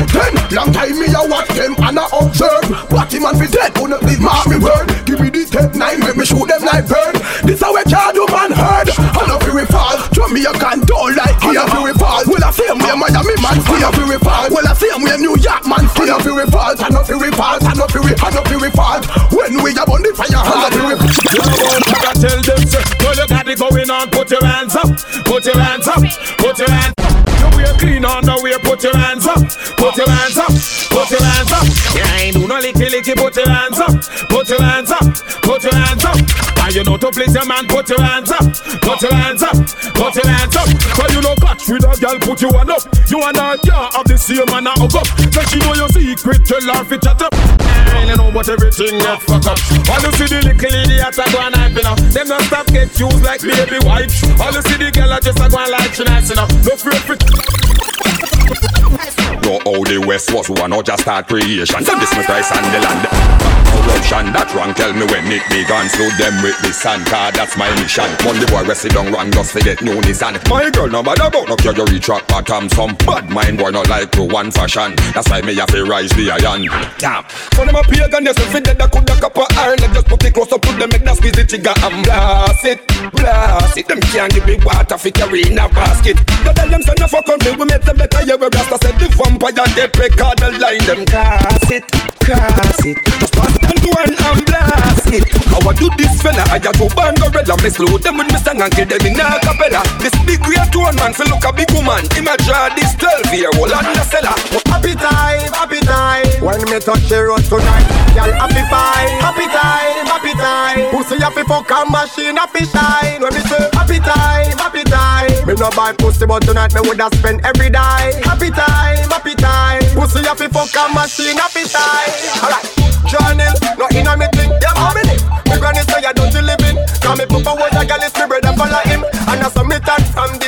long time me a watch them and I observe. Batty man be dead, not please mark me word. Give me the tape nine, make me shoot them like bird. This how we can't do man heard. And up we fall. Show me a can don't like here we fall. Well I see me Miami man up we fall. Well I see me New York man up we fall. Turn up we fall. Turn up we turn up we fall. When we are on the fire, hand up we I tell them, well, you got it going on, put your hands up, put your hands up, put your hands up. You wear clean on the way, put your hands up, put your hands up, put your hands up. Yeah, I ain't do no licky licky, put your hands up, put your hands up, put your hands up. And you know to please your man, put your hands up, put your hands up, put your hands up. Cause you know catch with a girl, put you one up. You and her can't have the same man hug up. Then she know your secret, tell her fi chat up. I know but everything get fucked up. All you see the little idiot a go and hype, you know. Them don't stop get used like baby wipes. All you see the girl a just a go and like she nice, you know. No fear for West was one or just start creation. Then this my Christ and the land. Corruption that wrong. Tell me when it began. Slow them with the sand card. That's my mission. Monday boy rest it down wrong. Just forget no Nissan. My girl no bother about no care you reach rock bottom. Some bad mind boy not like to one fashion. That's why me have to rise the iron. Damn. So them a pagan yes if it dead I could a cup of iron. Just put it close up to them make that squeeze the trigger and blast it, blast it. Them can't give me water fi carry in a basket. Go tell them send a fuck on me. We make them better. Yeah we rasta said the vampire get record the line them cross it, cross it. Just pass them to one and blast it. How I do this fella? I just go bang gorilla. Me slow them with me song and kill them in a capella. This big great one man feel look a big woman. Imagine this 12 year old and the seller. Happy time, happy time. When me touch the road tonight, girl happy fine. Happy time, happy time. Pussy happy fuck and machine happy shine. When me say happy time, happy time. Me no buy pussy but tonight me woulda spend every day. Happy time, happy time. Pussy happy fuck and machine happy time. Alright, journey, no inna me thing. Yeah, mommy live. Me granny say I don't living. Cause me papa was a gal is me brother follow him, and I submit that from the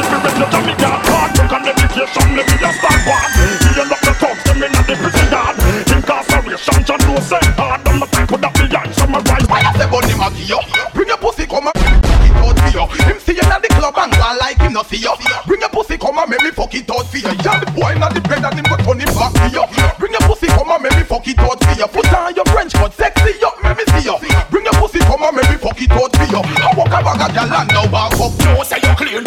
him no see you. Bring your pussy, come and make me fuck it out for you. Yeah, the boy not the bread and him go turn him back for you. Bring your pussy, come and make me fuck it out for you. Put on your French but sexy, yo, make me see you. Bring your pussy, come and make me fuck it out for you. I walk a bag of gal and now back up. No say you clean,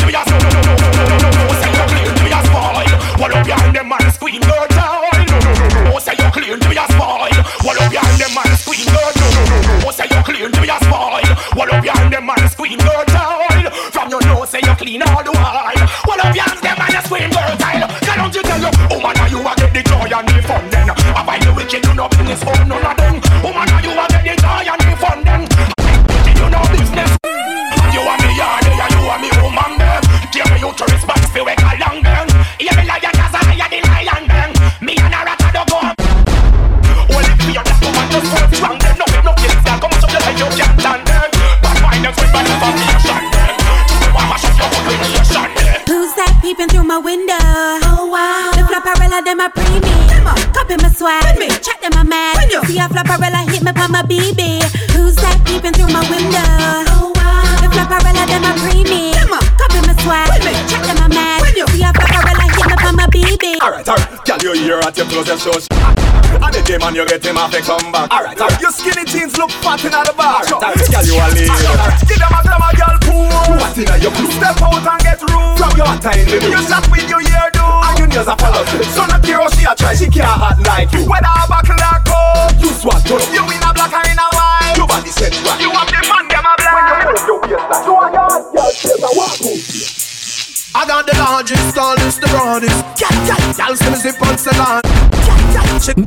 you BB. Who's that peeping through my window? Oh wow. The flopperella, them a premium. Copy my swag. Check them a mad. See a flopperella hit me on my BB. Alright, alright, girl, you here at your closest shows. And the day man, you get him off a come back. Alright, alright, your skinny jeans look fat in the bar. Alright, alright, girl, you a lead. Alright, give them a glamour, girl, cool. What in your crew? Step out and get room. From your time, baby. You shot with your ear, do. And your nails are follow. So not care how she a try, she can't hot like you. Whether a buckle largest, tallest, the broadest. Cat, cat, y'all see me zip on salon. Cat, cat, chick,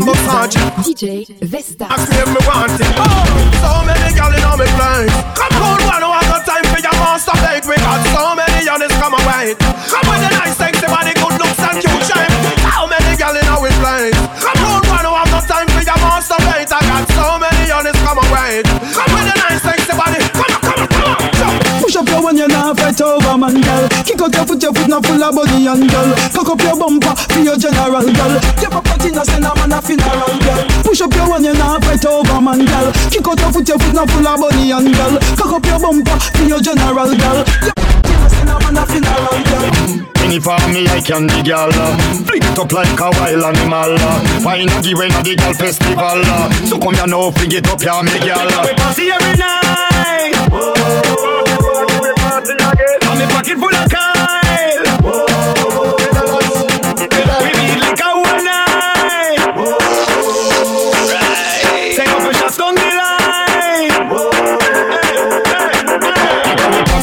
massage. DJ Vestaxx. I claim me want it. Oh, so many gal in all me place. Come on, one who have time for your master date. We got so many honest come and wait. Come with you not fight over, man, girl. Kick out your foot, your foot not full of body and girl. Cock up your bumper for your general, girl. Your papa tina send a man a funeral, girl. Push up your one, you not fight over, man, girl. Kick out your foot, your foot not full of body and girl. Cock up your bumper for your general, girl. Your papa tina send a man a funeral, girl. Any for me, I can the gal. Flick it up like a wild animal. Uh. Why not give when the gal festival? Uh. So come here now, flick it up, yeah, me gal. We party every night. And me pocket full of Kyle.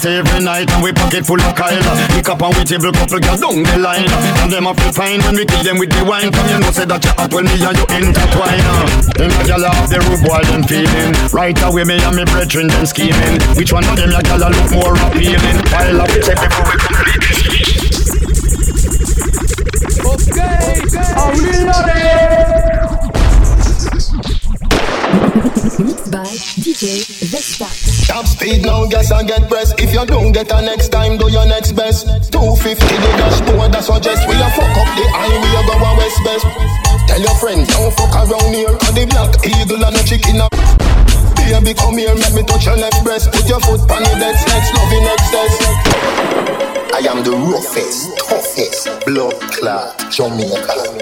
Every night and we pocket full of Kyle. Pick up and we table couple girls down the line. And them have to find when we kill them with the wine. Come you know say that you hot when me and you intertwine. Them a gyal off the roof while them feeling. Right away me and me brethren them scheming. Which one of them a gyal a look more appealing? While I check before we complete this. Okay, are we Mixed by DJ Vestaxx. Top speed now, guess I get pressed. If you don't get a next time, do your next best. 250 the dashboard, that's suggest we a fuck up the highway, go a west best. Tell your friends, don't fuck around here. Cause the black eagle and the chicken up. Baby, come here, let me touch your left breast. Put your foot on the dead next, love in excess. I am the roughest, toughest, blood clot Jamaica.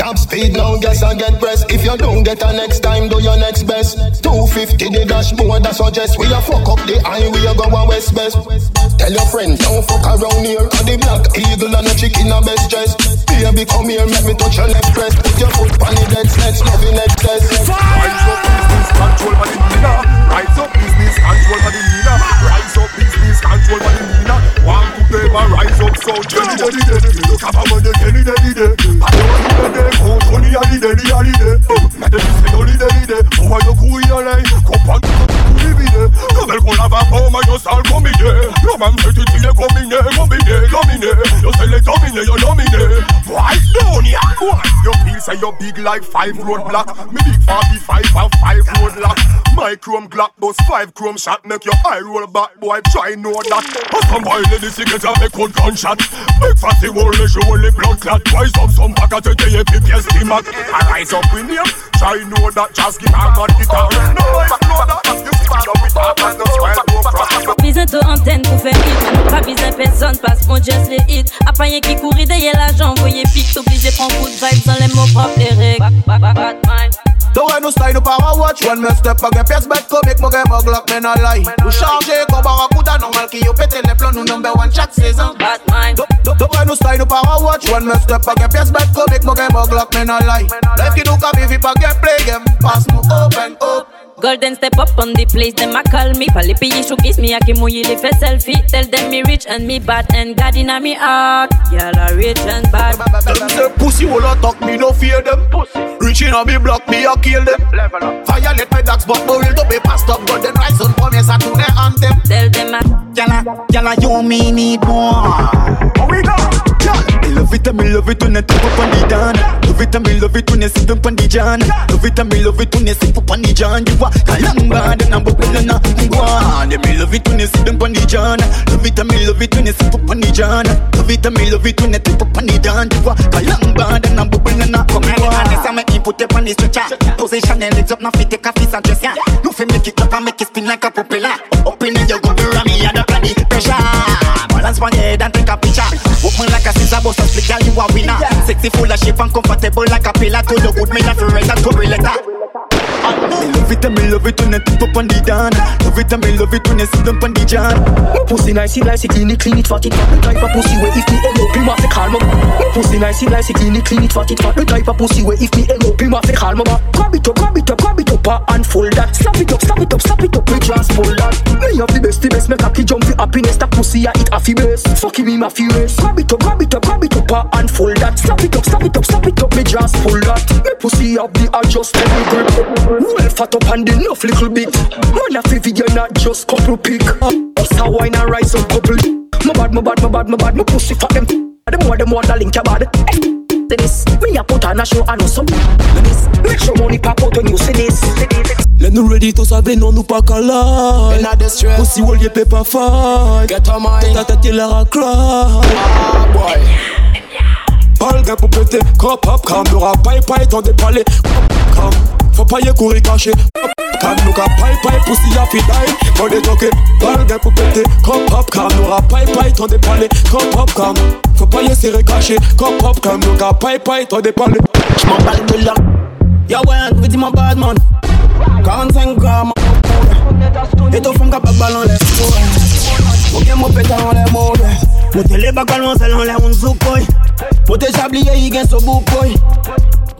Top speed now, guess I get press. If you don't get a next time, do your next best. 250 the dashboard, that suggest we a fuck up the highway, go a west best. Tell your friend, don't fuck around here. Cause the black eagle and the chicken a best dress. Baby, come here, let me touch your left breast. Put your foot on the dead love in excess. Rise up business control for the Nina. Rise up business control for the Nina. Rise up business control for the Nina. One to them rise up so jelly jelly jelly. Look up the jelly jelly jelly. I don't want to be cold, only a little jelly jelly jelly. Not the business only jelly jelly. Oh, I look who you like. Come on, who you be there? Come on, come on, come on, you start coming here. Your man say it till you coming here, coming here, coming here. Why down here? Why? You feel say you big like five road block. Me big 45 and five road lock. My chrome glock those five chrome shot make your eye roll back, boy. Try know that. But some boy let the cigarette and make one gunshot. Big fatty wall, show only blood clot. Rise up some back at the day, PPS team I rise up with him. Try know that just give a god guitar. No, I know that. You stand up with a man, no swell, no cross. Bientôt antenne pour faire hit Pas besoin personne parce qu'on just les hit A pas rien qui courir derrière l'argent Voyez pique, obligé prendre coup de vibes dans les mots propres et règles Bad mind. The way nous style nous power watch. When me step again pièce bête comique Moi game glock me no lie. Nous charger comme Barracuda normal Qui yo pété les plans Nous number one chaque saison. Bad mind. The way nous style nous power watch. When me step again pièce bête comique Moi game glock me no lie. Life qui nous cap if it pas game play game. Pass nous open up Golden step up on the place, them a call me. Pas les pays showcase me, a qui mouille les fait selfie. Tell them me rich and me bad and God in me heart. Y'all are rich and bad. Them say pussy will not talk me, no fear them. Pussy. Rich in a me block me, I kill them. Violate my dogs, but me will to be passed up. But then rise on for me, so to their anthem. Tell them a Yalla, yalla, you me need more. How we go? Me love it and me love it when I tip up on the dan Love it and me love it when I sit up on the jan Love it and me love it when I sip up on the jan You are kalang bad and I'm bubbling na ngwan Yeah, me love it when I sit up on the jan Love it and me love it when I sip up on the jan Love it and me love it when I tip up on the jan You are kalang bad and I'm bubbling na Come here, ngwan and me input it on the stretcher. Position and lift up, now fit take a piece and dress. No fi make it up and make it spin like a propeller. Up in it, you go and up at the pressure. Balance on your head and take a picture. Open like a scissor, bust a split, girl, you a winner. Sexy, full of shape and comfortable like a pillar. To the good, me not fi write a story letter. Love it and me love it when I tip up on the dan Love it and me love it when I sit up on the jan pussy nice, it nice, it clean it, clean it, fat it, fat. The type of pussy where if me end up, him have to call me pussy nice, it nice, it clean it, clean it, fat it, fat. The type of pussy where if me end up, him have to call me. Grab it up, grab it up, grab it up, uh, and fold that. Slap it up, slap it up, slap it up, me transport that. Me have the best, the best, make a kid jump for happiness. That pussy I eat a fi best. Fucking me, my furious. Grab it up, grab it up, grab it up, uh, and fold that. Slap it up, slap it up, slap it up, me just pull that. Me pussy have the adjustable grip. Well fat up and enough little bit. Man a fi video, not just couple pick. Us a wine and rise up couple. My bad, my bad, my bad, my bad, my pussy fat them. The more, the more the link your bad. Say this, me a put on a show and no some. This, make sure money pop out when you see this. Let nous ready to saber non nous pas calage In a distress. Aussi wall y'a pas fine Get on my Ta tête il a cry ah boy. Parle gars pour péter Cop up cam N'aura paille paille ton dépalé Cam Faut pas y courir caché Cam nous ka paille paille Pussy a fi die Mon détoqué Parle gars pour péter Cop up cam N'aura paille paille ton dépalé up cam Faut pas y serrer caché up cam Nous ka paille paille ton dépalé J'm'emballe de là. Yo, ouais, vous dis mon bad man. 45 grammes. Et ton fond capable ballon les fous. Ok, mon pétard en les mots. Mon télé ballon, c'est dans les on zoukoy. Pour te chablier, il gagne ce boucoy.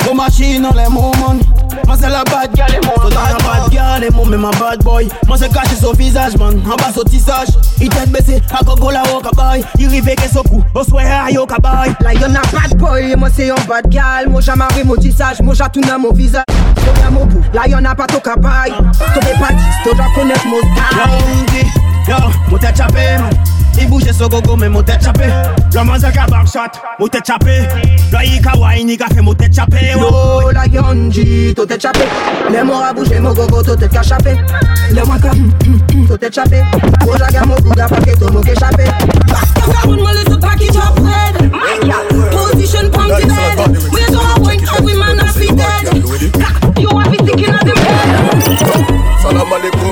Vos machines dans les moments. Moi, c'est la bad gal et mon Toi, dans la bad gal et mon, mais ma bad boy. Moi, c'est caché son visage, man. En bas, son tissage. Il tête baissée, à gogo la au cabaye. Il rive que son cou, au souhait à yo cabaye. Là y'en a bad boy, moi c'est un bad gal Moi j'amarre mon tissage, moi j'atourne mon visage Moi y'a mon bout, là y'en a pas ton capaille Toi t'es pas 10, toi dois connaître mon style Yo, mon tête chapé, man. Il bouge son gogo, mais mon tête chapé. Le man c'est qu'à backshot, mon tête chapé. Là, il ka wine, il ka fait mon tête chapé. Yo, la yonji, toi t'es chapé Les mots à bouger, mon gogo, toi t'es qu'à chapé Les mots qu'à, toi t'es chapé Moi j'agarde mon goût, pas que toi, mon qu'échappé Moi le sopa qui drop red Position pump the bed. We don't have wine every man a fit dead. You want me thinking of the bed Salam alaikum,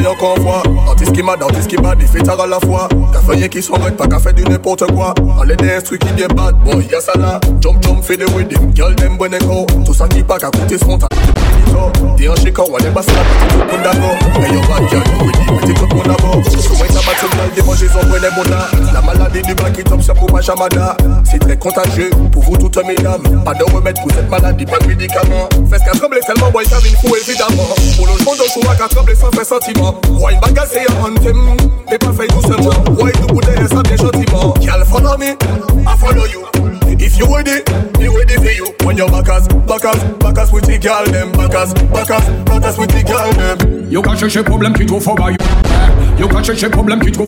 d'ailleurs qu'on voit Artiste qui mad, artiste qui il fait tard à la fois Café rien qui s'en pas faire du n'importe quoi les des instruits qui bad, bon y'a ça là Jump jump fait des rhythm, girl them bonne go. Tout ça qui pas qu'à coûter son T'es un chic, on est pas ça, tout le monde d'accord Mais yo bad girl, you ready, mettez tout le monde d'abord Comment ça bat tout mal, démangeaison, prenez mon âme La maladie du bac qui tombe sur pour chamada C'est très contagieux, pour vous toutes mesdames Pas de remède pour cette maladie, pas de médicaments. Faites qu'à trembler tellement, boy, cabine fou évidemment. Pour le fond de choix, qu'à trembler sans faire sentiment. Wine bagal c'est un anthem, mais pas fait doucement. Wine du bout derrière ça bien gentiment. Girl follow me, I follow you If you ready, me ready for you. When your backers, backers, backers with the girl them Backers, backers, backers with the girl them. Yo ka cherche problem ki tou fò ba yo Yo ka chèche problem ki tro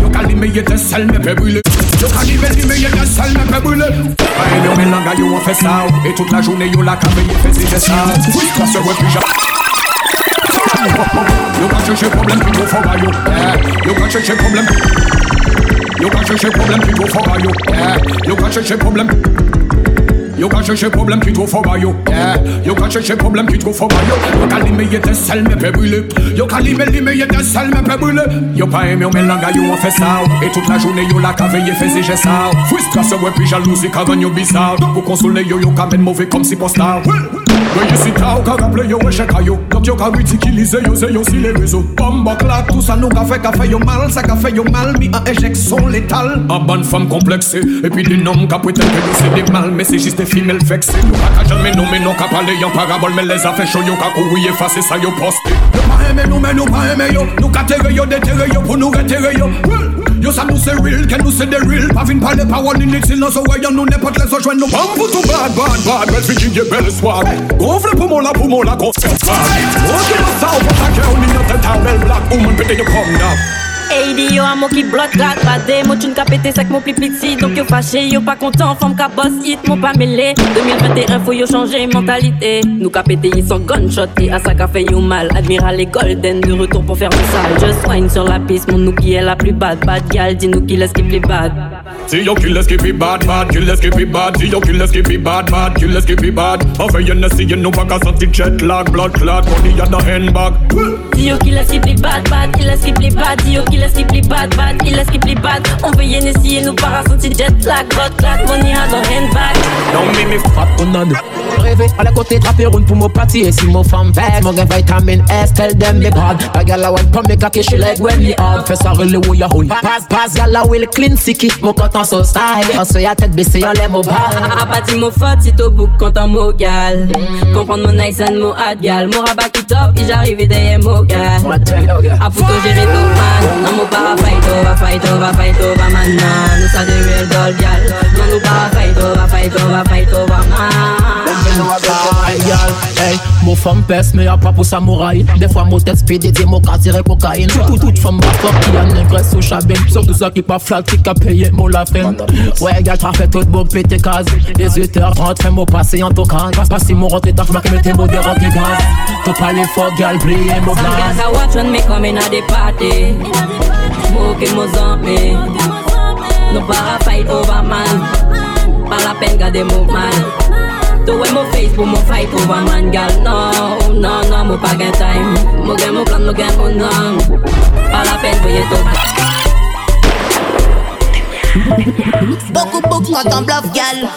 Yo ka li meye te sel me pe brûle Yo ka li me li meye te sel me yo langa yo an fè sa Et toute la journée yo la veye fè si jè sa Kwa se wè pi ja Yo ka chèche problem ki tro fò ba yo Yo ka chèche problem Yo ka chèche problem ki tro fò ba yo Yo ka chèche problem Yo ka chèche problem ki tro fò yo ka chèche problem ki tro fò yo ka li meye te sel me pe brûle Yo ka li me li meye te sel me pe brûle Yo pa eme yo men langa yo an fè sa Et toute la journée yo la ka veye fè si jè sa Frustra se wè pi jalousi ka gan yo bizar Pou konsole yo yo ka men mouve kom si postar Yo ta ou ka yo we cheka yo ka ritikilize yo yo si le rezo tout sa nou ka fe ka yo mal Sa ka fe yo mal mi an ban femme ka yo mal Mais des femelles vexées Yo pa ka jamais non mais non ka parler en parabole Mais les affaires chaud yo ka couru effacer ça yo poste Yo pa aimé nous mais nous pa aimé yo. Nous ka terre yo déterre yo. Pour nous reterre yo? Yo sa nous c'est real, que nous c'est des real? Pas vin parler pas one in it, sinon so ouais nous n'importe les autres nous Bam pour tout bad, bad, bad Belle Virginia, belle swag. Gonfle pour mon la, pour mon la, grosse swag Ok, le sao, pour ta gueule, ni notre temps Belle black woman, pété de come down AD yo a mo ki blood clot Bade mo tune ka pété sec mo pli piti Donc yo fâché yo pas content Femme ka boss hit mo pas mêlé. 2021 faut yo changer mentalité. Nous ka pété ils sont gunshot Et à ça ka fait yo mal. Admiral les golden de retour pour faire du sale. Just wine sur la piste Mon nous qui est la plus bad. Bad gal dis-nous qui laisse qui plus bad. Si yo kill let's keep it bad, bad, kill let's keep it bad. Si yo kill let's keep it bad, bad, kill let's keep it bad. Enfin y'en a si y'en nou pa ka santi jet lag Blood clot, money ya da handbag Si yo qui laisse qui plus bad bad Il laisse qui plus bad. Si yo qui laisse qui plus bad bad Il qui plus bad. On veut yen essayer nous para sentir jet lag Blood clot, money a dans handbag Non mais me frappe ton âne Rêver à la côté traperoun pour mon party Et si mon femme bête Mon gain vitamin S Tell them me bad A gal a wine pump me cocky She like when me hard Fais ça relé où y'a hold Pass pass gal a will clean sicky Mon content so style On se y'a tête baissée On l'aime au bas. A partir mon faute si au book quand on mo gal Comprendre mon nice and mon hard gal. Mon rabat qui top et j'arrive derrière mon gal A photo gérer tout man Mon para fight over fight over fight over man nah. Nous ça de real doll gal femme pèse, mais y'a pas pour samouraï. Des fois, mon tête speed et démocratie et cocaïne. Tout, toute femme qui a une graisse au chabin. Surtout ça qui pas flat, qui a payé mon la. Ouais, gars, t'as fait tout beau pété case. Les yeux te rentrent, mon passé en tout cas. Pas si mon rentré, t'as fait mettre mon qui gaz. Tout pas les faux, gal, briller, mon Some blanc. girls are watch when me come in at the party Smoking mo zombie No para fight over man Pas la peine garder mon To wear mon face pour mon fight over man Girl, no, no, no, mo pas gain time Mo gain mon plan, mo gain mon nom Pas la peine voyez tout Beaucoup, beaucoup quand on bluff, gal.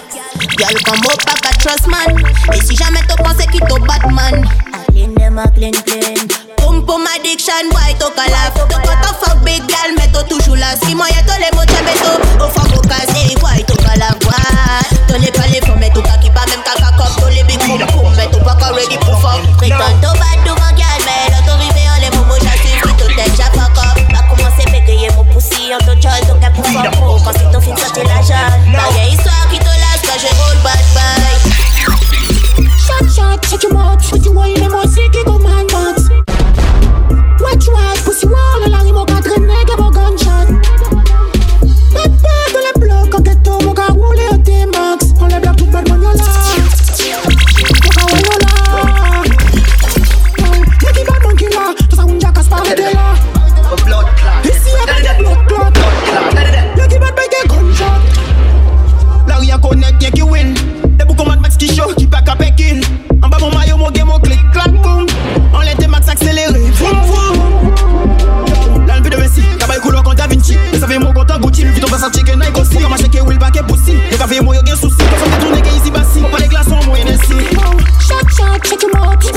Gal, comme au pas qu'à trust man. Et si jamais tu penses qu'il t'au Batman. I clean them, I clean, clean. Pum pum addiction, boy, to calaf. To quand on fuck big gal, mais to toujours là. Si moi y'a to les mots, mais to. Au fond, au casé, boy, to calaf, boy. To les pas les fonds, mais to kaki pas même kaka cop. To les big pum pum, mais to pas qu'à ready pour fuck. Prétend to bad devant gal, mais là, to rivé en les moments, j'assume. Puis to tête, j'ai fuck up. Va commencer bégayer mon poussi, en to jol, donc un pour fuck pour. Quand c'est ton film, sortir la jalle. Bah, y'a histoire qui te lâche quand je roule bad bye. Shot, shot, check your mouth. Pussy wall, les mots, c'est qui commande pussy wall, la Sa ve mwen kontan gouti Mwen viton basan cheke nan gosi Yo ma cheke wil bak e busi Yo ka ve mwen yo gen souci Kwa son de tou nege izi basi Mwen pa de glason mwen enesi Oh, chak chak, chak yo moti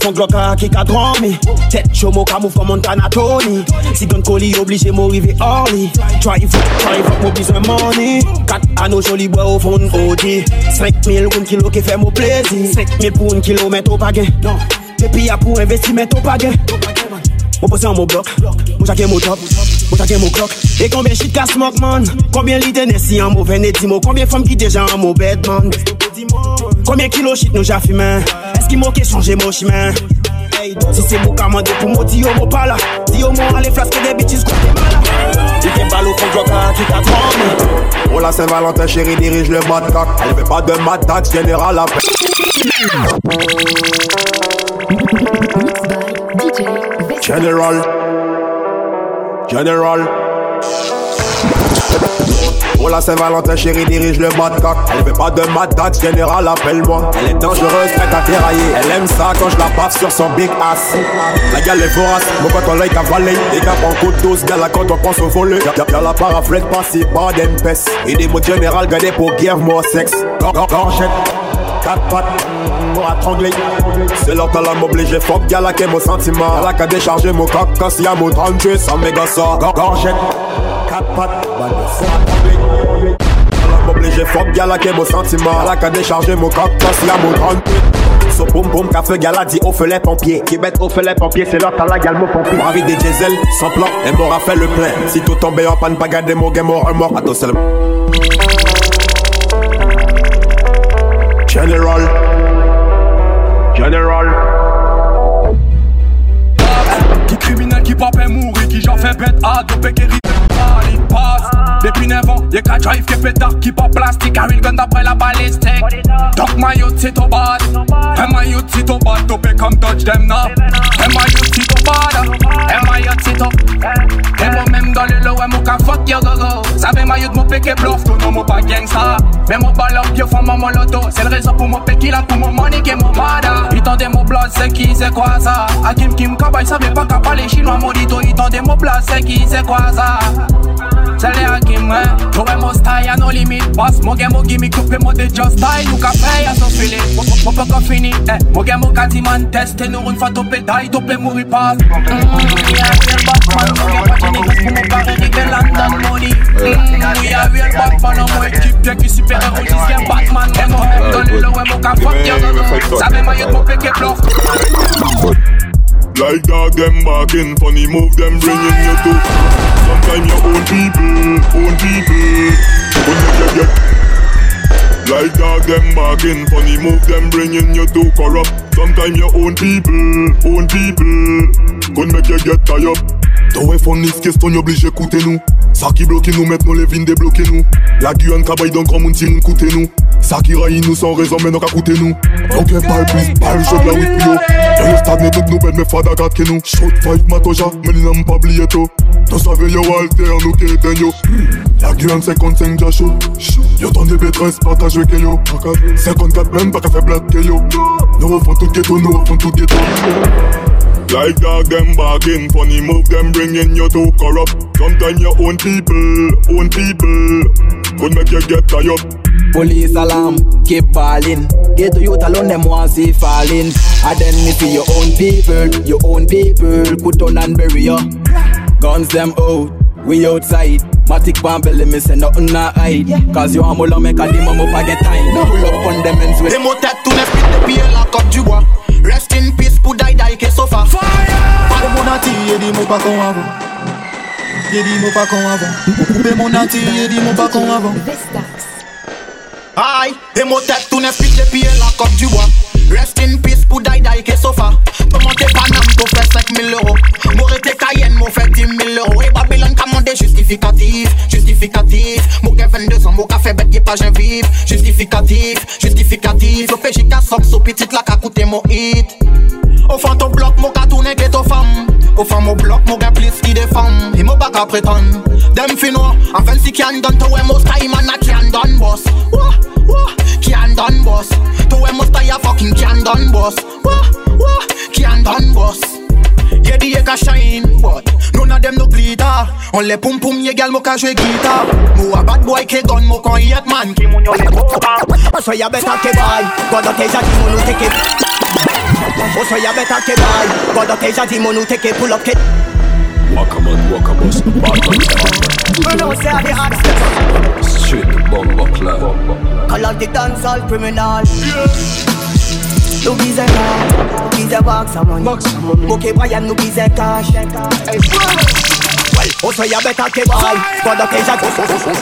fon glok a ki ka dromi. Tet chomo ka mou fwa Montana Tony. Sigon koli oblige mou rive orli Try fok, try fok mou bizwen money. Kat ano joli bwe ou fon odi 5000 un kilo ki fe mou plezi 5000 pou un kilo men to non. page Depi a pou investi men to page Mou pose an mou blok, mou chake mou top. Mou chake mou klok E konbyen shit ka smok man? Konbyen li dene si an mou veneti mou Konbyen fom ki deja an mou bed man Combien kilos shit nous j'ai fumé? Est-ce qu'il manque changer mon chemin? Hey, si c'est mon commandé pour moi, dis-yo mon pas là. Dis-yo mon allez flasque des bêtises qu'on t'es mal t'es balle au fond de qui t'attend. Oh la Saint-Valentin chérie dirige le coq Elle fait pas de matax général à General General Oh la Saint-Valentin chérie dirige le coq Elle fait pas de matax général appelle-moi. Elle est dangereuse prête à dérailler Elle aime ça quand je la paffe sur son big ass. La gale est vorace Mon pote en l'œil cavalé Les gars prennent coup de dose Gars la quand on pense au volet. Y'a la paraflète passée par d'empes Et des mots général gardés pour guerre moi sexe. Gorgette Quatre pattes pour étrangler. C'est l'heure de la m'obliger Fuck gala qui est mon sentiment. Elle a qu'à décharger mon coq Quand s'il y a mon 38 sans méga ça Gorgette Quatre pattes m'obliger Fuck gala qui mon sentiment. Elle a qu'à décharger mon coq Quand s'il y a mon 38 So boum boum, café gala dit au feu les pompiers. Qui bête au feu les pompiers, c'est l'heure t'as la pompier. Envie des diesel, sans plan, et fait le plein. Si tout tombé en panne, pas garder mon game un mort, attends seulement. General. General. Qui criminel qui pape mourir, qui j'en fait bête à dopé qui il passe Depuis 9 ans, y'a qu'à drive qui pétard qui pas plastique. Car il gun d'après la balistique Donc ma youth c'est au bad Et ma youth c'est au bad Dopé comme Dodge them now. Et ma youth c'est au bad Et ma youth c'est au Et moi-même dans le mon ka fuck yo go go Savez ma youth mon bluff, tout non mon pas gangsta. Mais mon ballon yo font mon loto C'est le raison pour mon là, pour mon money qui mon mada Il tendait mon blood, c'est qui, c'est quoi ça? Hakim Kim Kaba, il savait pas qu'à parler chinois maudito Il tendait mon blood, c'est qui, c'est quoi ça c'est les Hakim, ouais J'aurais mon style, y'a no limit. Boss, mon game, mon gimmick, coupé, mon de just style Nous qu'a fait, y'a son filet Mon peu qu'on fini, eh. Mon game, mon quasi man test nous une fois topé, die, topé, mourir passe Mmm, y'a real Batman Mon game, pas niggas pour mon pari, rive London money Mmm, y'a real Batman En mon équipe, bien qui super héros, jusqu'à Batman Mais moi, même dans le lot, ouais, mon qu'a fuck, y'a Savez, ma y'a mon péké bluff Like dog, them barking, funny move, them bringing you to. Sometimes your own people, own people. But make you get. Like dog, them barking, funny move, them bringing you to corrupt. Sometimes your own people, own people. Could make you get tired up. Ton iPhone X question obligé écouter nous Ça qui bloque nous maintenant les vignes débloquer nous La Guyane cabaye d'un grand monde si nous coûter nous Ça qui raille nous sans raison mais non qu'à coûter nous Donc parle plus, parle je de la whip yo Dans le stade n'est toute nouvelle mais fada gat que nous Shot fight matoja mais nous n'avons pas oublié tout T'en savais yo Walter nous qui éteint yo hmm. La Guyane 55 déjà chaud Yo ton DB13 partage que yo 54 même pas qu'à faire blague que yo Nous refont tout ghetto, nous refont tout ghetto Like dog, them barking, funny move, them bringing you to corrupt. Sometimes your own people, own people, could make you get tired up. Police alarm, keep balling. Get to youth alone, them want see falling. Identify your own people, your own people. Put on and bury ya. Guns them out, we outside. Matic pan belly, me say nothing not hide. Cause you want me make a demon up, I get time. Pull up on them ends with. Des mots têtes, tout n'est plus de pied, la coque du bois. Rest in peace pour die die que sofa. Fire! Coupe mon anti, et dis-moi pas qu'on avant. Et dis-moi pas qu'on avant. Coupe mon anti, et dis-moi pas qu'on avant. Aïe, des mots têtes, tout n'est plus de pied, la coque du bois. Rest in peace pour die die que sofa. Pour monter Panam, pour faire 5000 euros. M'aurait Cayenne, m'ont fait 10 000 euros. Et Babylone, commandé justificatif, justificatif. Mon gars 22 ans, mon café bête, y'a pas j'en vive. Justificatif, justificatif. Le péché qu'a sorti, so petite la qu'a coûté mon hit. Au fond ton bloc, mon gars tourne ghetto femme. Au fond mon bloc, mon gars plus qui des femmes. Et mon bac à prétendre. Dem fino, en fait si qui en donne, toi, mon style, man, a qui en donne, boss. Wah, wah, qui en donne, boss. Toi, mon style, fucking qui en donne, boss. Wah, wah, qui en donne, boss. Yeah, the ka shine, but none of them no glitter. On les pum pum, ye gal mo ka jouer guitar. Mo a bad boy ke gun, mo kon yet man. Ki moun yo le boka. Ah. Oh, so ya better ke buy, God of Teja di mo nou take it. Oh, so ya better ke buy, God of Teja di take it. Pull up ke. Wakaman, wakabos, Me know say I the hard step. Straight the bomber club. Call out the dancehall criminal. nous bise là, nous bise box à money. Ok, Brian, nous bise cash. Oh, so you better ke boy God teja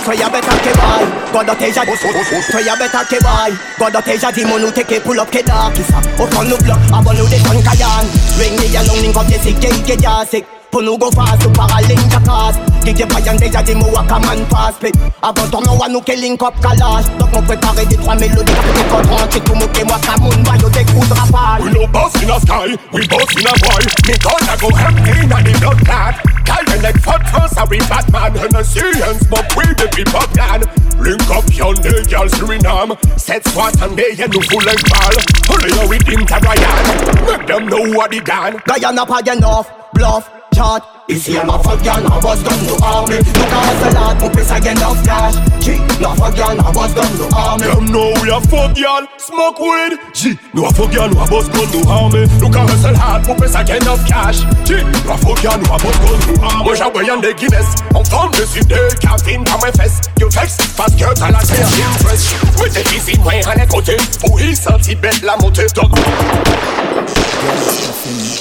So you better ke boy God teja So you better ke boy God teja di mon nou teke pull up ke dark isa O oh, kon nou blok Abon nou de son kayan Ring ni yalong ning kop de sik ke ike jasik Pour nous go fast ou paraling jackass DJ Brian déjà dit moi waka man pass Avant ton nom à nous que link up calage Donc on prépare des trois mélodies que tu rentres tout moi que moi Kamoun Bayo des coups de rafale We no boss in the sky, we boss in a boy. Me gonna go empty in the blood clot Carry like fuck first a we Batman? And smoke weed the people plan. Link up yonder girl Suriname. Set swat and they and no full and ball Hurry you with him to Brian Make them know what he done. Guyana pas enough, bluff, chat Ici y'a ma fuck y'all, ma boss gun no army Look à hustle hard, mon piss again of cash G, ma fuck y'all, ma boss gun no army Them know we a fuck y'all, smoke weed. G, no a fuck y'all, no a boss gun no army Look a hustle hard, mon piss again of cash G, no a fuck y'all, no a boss gun no army Moi j'envoie des Guinness, en forme de sud de cafine dans mes fesses. You flex, parce que t'as la terre interest Oui t'es ici, moi à les côtés Pour y sentir bête la montée Donc.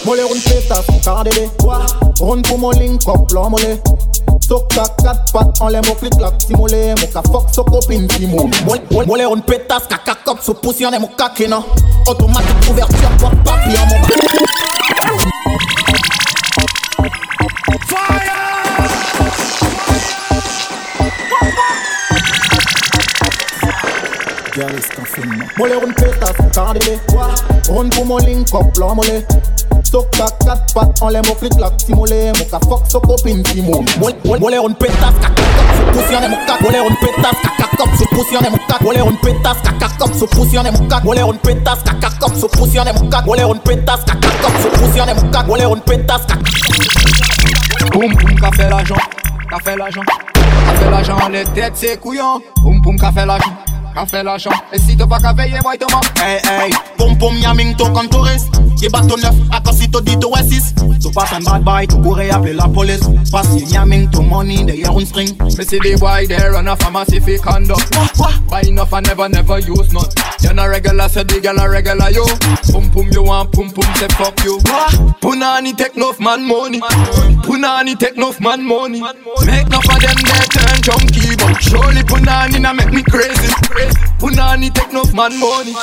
Mole run pesta son kardele Run pou link up la mole. Sok ta kat pat an le mo klik lak Si mole mo ka fok so kopin si moun Mole run petas ka kakop sou pousyon de mou kakena Automatique ouverture pop papi an mou Mole run pesta son kardele Run pou mon link up la mole Sok ta kat pat an le mo klik lak Si mole mo ka fok so kopin si moun Mole run petas ka kakop sou pousyon de mou kak Mole run petas ka kakop sou pousyon de mou kak Mole run petas ka kakop sou pousyon de mou kak Mole run petas ka kakop sou pousyon de mou kak Mole run petas ka kakop sou pousyon de mou kak Mole run petas ka Boum boum qu'a fait l'argent, qu'a fait l'argent, qu'a fait l'argent, les têtes c'est couillon. Boum boum qu'a fait l'argent, qu'a fait l'argent. Et si t'as pas qu'à veiller, moi t'es mort. Hey hey, pom pom yaming to kon touriste Ye bateau neuf, akos si to di to wesis Tu pass un bad boy, tu courrais appeler la police Pass you yamming to money, they are on string Me see the boy there run a pharmacy fi conduct. Buy enough and never never use none. You not regular, so the girl a regular yo. Pum pum you want pum pum say fuck you. Punani take enough man money. Punani take enough man money. Make enough of them they turn junkie, but surely Punani na make me crazy. Punani take enough man money.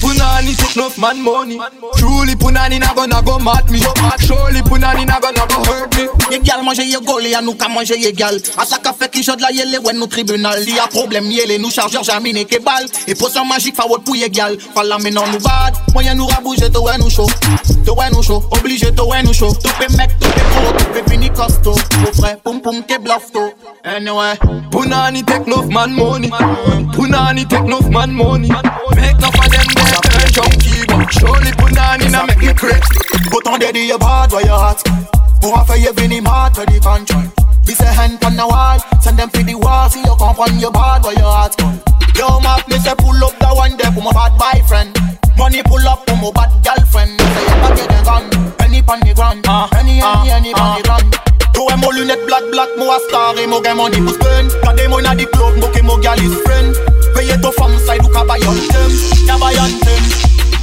Punani take enough man money. Truly Punani na gonna go mad me. Surely Punani na gonna go hurt me. Ye gal manje ye gole, ya nou ka manje ye gal A sa ka fe ki jod la yele wen nou tribunal. Li a problem yele nou chargeur jamine ke bal. E posan magik fa wot pou ye gal Fala menan nou bad. Moyen nou rabouje te wè nou show. Te wè nou show, oblige te wè nou show. Tope mek, tope pro, tope fini costo Mo fre, poum poum ke bluff to. Anyway. Punani take enough man money. Punani take enough man money. Make enough of them they turn junkie, but surely Punani na make me crazy. Put on daddy your bad where your heart. Pour a fait vini mat for the control. Be say hand on the wall Send them to the wall. See you come on your bad where your heart. Yo map me say pull up the one there for my bad boyfriend Money pull up for my bad girlfriend Say you back get gun Penny pon the ground. Penny any any ah, pon the ah. ground. Yo e mo lunettes black black mo a star E mo gen money pou spend. Kade mo na di club mo ke mo gal is friend Veye to fam side ou ka bayon tem Ka bayon tem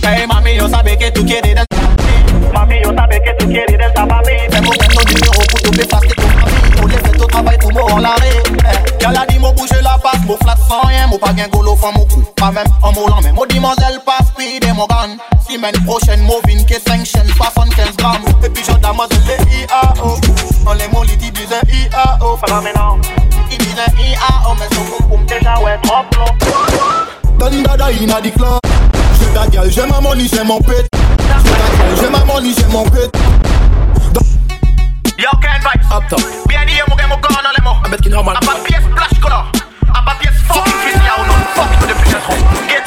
Hey mami yo sabe que tu quieres danzar Mami, yo sabe que tú quieres de esta mami Tengo que no dinero pour te faire que tu mami Pour laisser ton travail pour moi en l'arrêt eh. Y'a la dit, mo bouger la passe, mo flat sans rien Mo pas gain golo, fan mo cou, pas même en moulant Mais mo demoiselle passe, speed et mo gun Semaine prochaine, mo vin que 5 chaînes, 75 grammes. Et puis je damoiselle les IAO On les mots, ils disent IAO Fais la maintenant Ils disent IAO, oh, mais son coup, boum, déjà ouais, trop long Donne inna the club. J'ai ta gueule, j'ai ma money, j'ai mon pet. J'ai ta gueule, j'ai ma money, j'ai mon pet. Yo Ken Vibes Up top. Bien dit mo mo gun on les mots bet ki normal A pa pièce splash color. A pa pièce fucking ou non fuck to the plus trop Get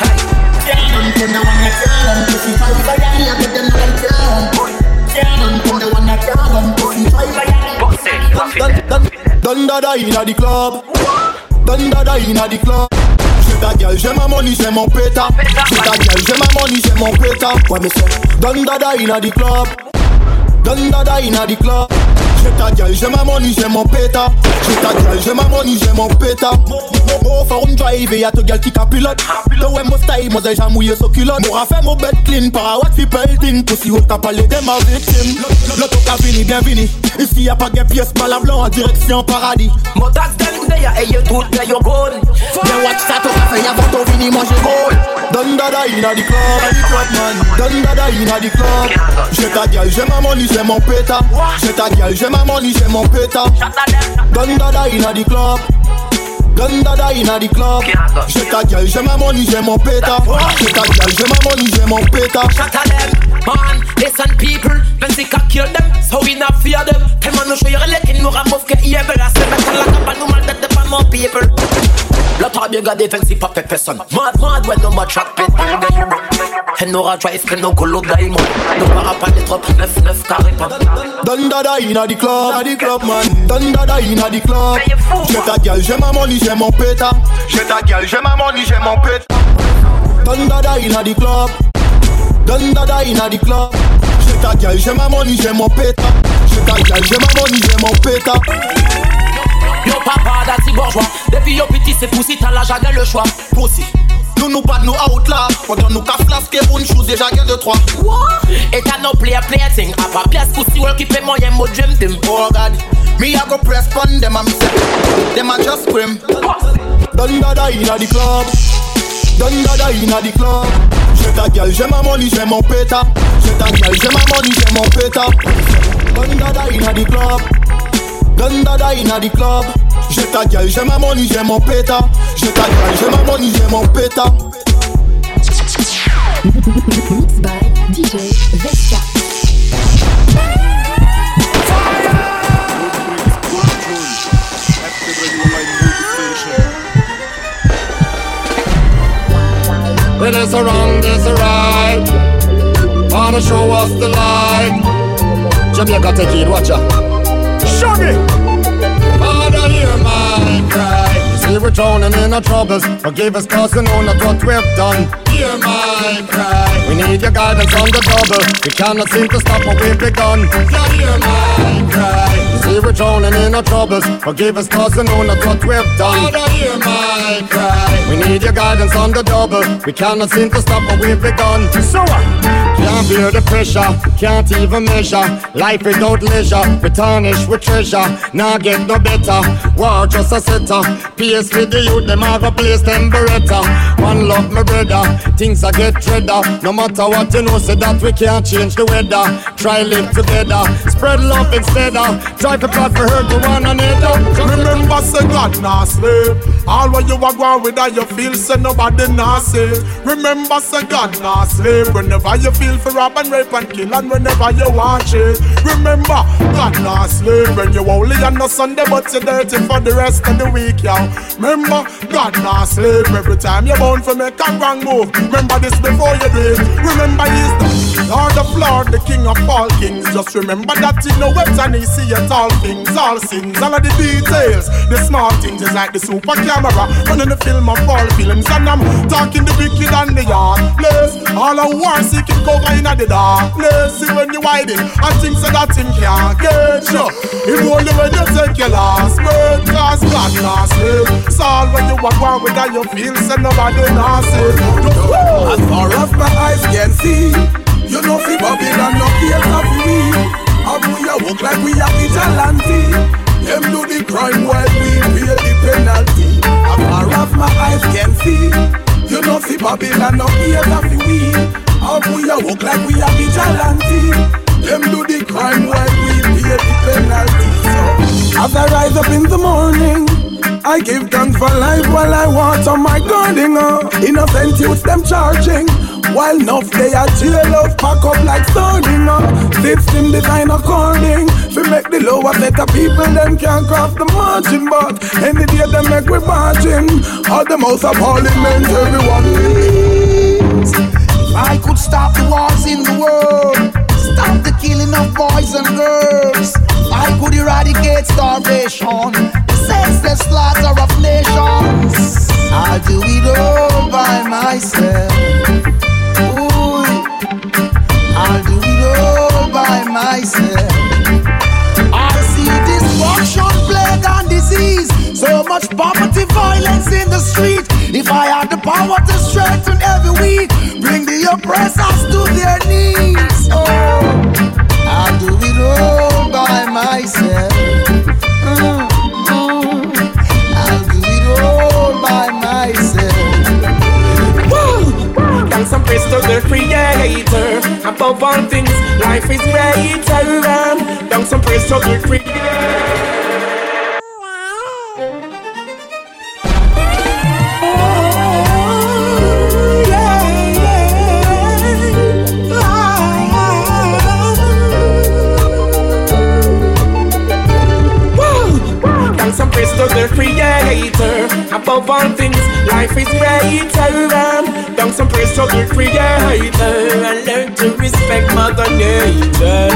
high Donne dada inna the club. Donne dada inna the club. J'ai ta gueule, j'ai ma money, j'ai mon pétard J'ai ta gueule, j'ai ma money, j'ai mon pétard Ouais mais c'est Donne dada inna the club Donne dada inna club. J'ai j'ai ma money, j'ai mon péta. J'ai ta gueule, j'ai ma money, j'ai mon péta. Mo for un drive et y'a ta gueule qui capilote. Le mon style, j'ai mouillé culotte. Bed clean. Pussy haute t'as parlé de ma victime. L'auto qu'a fini, bien fini. Ici y'a pas blanc direction paradis. Mon tax et you tout you good. Bien watch ça, ton vini, club. Club. J'ai mon péta. J'ai ta gueule, j'ai ma money, j'ai mon péta. Donne dada inna the club. Donne dada inna the club. J'ai ta gueule, j'ai ma money, j'ai mon péta. J'ai ta gueule, j'ai ma money, j'ai mon péta. Shut them, man, listen people. When they can kill them, so we not fear them. Tell man no show you letting no get evil I say better like a bad woman that the more people. Lot of bigger defensive pa person. Mad mad when no more track pit And no drive que no color diamond. No para pas les trop neuf neuf carré pas Donne dada inna the club, the club man. Donne dada inna the club. J'ai ta gueule, j'ai ma money, j'ai mon péta. J'ai ta gueule, j'ai ma money, j'ai mon péta. Donne dada inna the club. Donne dada inna the club. J'ai ta gueule, j'ai ma money, j'ai mon péta. J'ai ta gueule, j'ai ma money, j'ai mon péta. Yo papa that's bourgeois Depuis yo petit c'est poussi t'as la jamais le choix Pussy Nous nous pas de nous out là. Pendant nous casse flasque une chose déjà gain de trois. Et t'as no play play thing A pas pièce pussy well qui fait moyen mo dream team Oh God, me I go press pon them and me say, them a just scream. Donne dada inna the club. Donne dada inna the club. J'ai ta gueule, j'ai ma money, j'ai mon péta. J'ai ta gueule, j'ai ma money, j'ai mon péta. Donne dada inna the club. Donne dada inna the club. J'ai ta gueule, j'ai ma money, j'ai mon péta. J'ai ta gueule, j'ai ma money, j'ai mon péta. Mixed by DJ Vesca. It is a wrong, it's a right. Wanna show us the light. Jamaica, take it, watch out. Father, hear my cry. See, we're drowning in our troubles. Forgive us, cause we know not what we've done. Hear my cry. We need your guidance on the double. We cannot seem to stop what we've begun. Yeah, hear my cry. You see, we're drowning in our troubles. Forgive us, cause we know not what we've done. Father, hear my cry. We need your guidance on the double. We cannot seem to stop what we've begun. So what? Can't bear the pressure, can't even measure. Life without leisure, we tarnish with treasure. Now get no better, war just a setter. Pace with the youth, them have a place, them beretta. One love, my brother, things I get dreader. No matter what you know, say that we can't change the weather. Try live together, spread love instead of try to plot for her to one another. Remember, say God not slave. All what you are going with that you feel, say nobody not safe. Remember, say God not slave. Whenever you feel for rob and rape and kill, and whenever you watch it. Remember, God not slave. When you only on a Sunday, but you dirty for the rest of the week, yo. Remember, God not slave. Every time you're bound for make a wrong move. Remember this before you do. Remember he's the Lord of Lord, the King of all kings. Just remember that he know it and he see it all things, all sins, all of the details. The small things is like the super camera running the film of all films, and I'm talking the wicked and the heartless. All our war seeking cover in the darkness. See when you hiding, I think so that him can't get you. Him only when you take your last breath, cause God not slave. So when you walk on with that you feel, say nobody not safe. As far as my eyes can see, you know fi Babylon no care of we. How we a walk like we a vigilante. Them do the crime while we pay the penalty. As far as my eyes can see, you know fi Babylon no care of we. How we a walk like we a vigilante. Them do the crime while we pay the penalty. So as I rise up in the morning. I give thanks for life while I water my garden. Uh. Innocent youths them charging. While enough they are jail of pack up like sardine. Uh. System design according. To make the lower better people them can't cross the margin. But any day they make we margin. All the most of everyone. If I could stop the wars in the world, stop the killing of boys and girls, I could eradicate starvation, the senseless slaughter of nations. I'll do it all by myself. Ooh, I'll do it all by myself. so much poverty, violence in the street. If I had the power to strengthen every week, bring the oppressors to their knees. Oh, I'll do it all by myself. Mm-hmm. Mm. I'll do it all by myself. Woo! Thanks praise to the Creator. Above all things, life is greater. Thanks some praise to the Creator. To the Creator. Above all things, life is greater. Thanks and praise to the Creator. And learn to respect Mother Nature.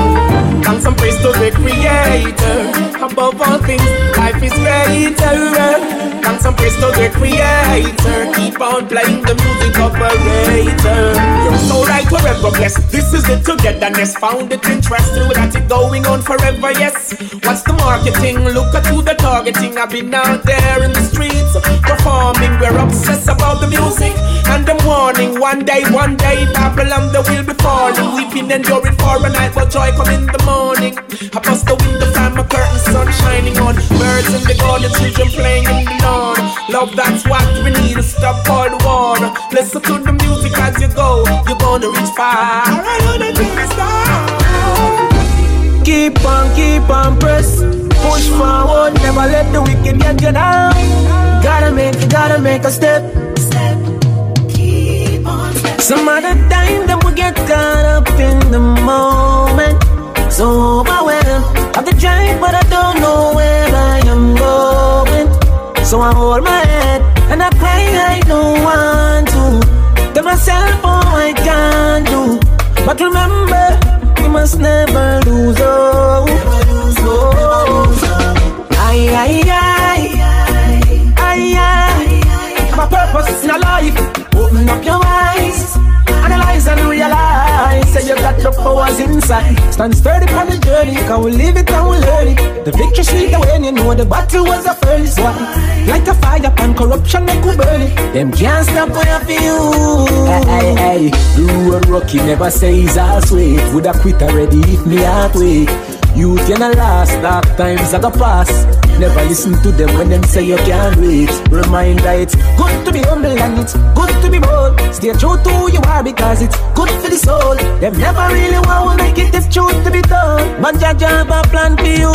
Thanks and praise to the Creator. Above all things, life is greater. And praise to the Creator. Keep on playing the music operator. You're so right forever blessed. This is the togetherness. Found it interesting. Got it going on forever. Yes. What's the marketing? Look at who the targeting. I've been out there in the streets performing. We're obsessed about the music and the warning. One day, one day, Babylon they will be falling. Weeping, enduring for a night, but joy come in the morning. I bust the window, find my curtain, sun shining on. Birds in the garden, children playing in the lawn. Love, that's what we need to stop all the war. Listen to the music as you go. You're gonna reach far. I Keep on, keep on, press. Push forward, never let the wicked get you down. Gotta make, gotta make a step. Some other time that we get caught up in the moment. So overwhelmed of the drive, but I don't know where I am going. So I hold my head and I cry, I don't want to. Tell myself, oh, I can't do. Inside Stand sturdy on the journey Cause we live it and we learn it. The victory sweet when you know the battle was a first one. Like a fire and corruption make we burn it. Them can't stop when I feel. Hey, hey, hey. The rocky never says I'll sweet Would I quit already if me heart wait You not last, dark times are go pass. Never listen to them when them say you can't wait. Reminder it's good to be humble and it's good to be bold. Stay true to who you are because it's good for the soul. Them never really want to make it if truth to be told. But your job a plan for you.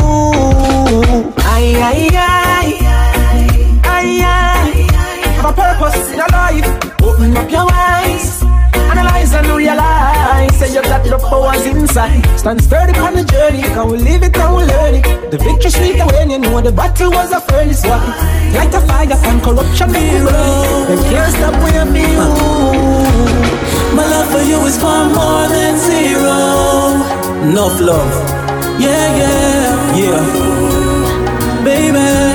Aye, aye, aye. Aye, aye. Have a purpose in your life. Open up your eyes. Analyze and realize Say you got the powers inside. Stand sturdy on the journey Can we live it and we learn it. The victory sweet when you know the battle was a furnace. One Light a fire and corruption make we burn They can't stop when me. My love for you is far more than zero. Enough love. Yeah, yeah, yeah. Baby,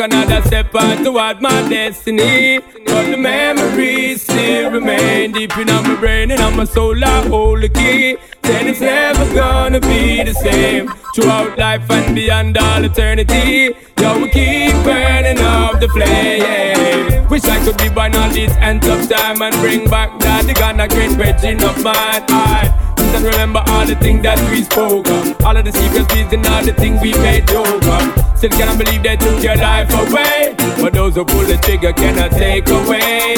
another step on toward my destiny. But the memories still remain deep in my brain and on my soul. I hold the key. Then it's never gonna be the same. Throughout life and beyond all eternity. Yo, we keep burning up the flame. Wish I could be born on this end of time and bring back that the Ghana great virgin of mine. And remember all the things that we spoke of. All of the secrets, please, and all the things we made joke of. Still cannot believe they took your life away. But those who pull the trigger cannot take away.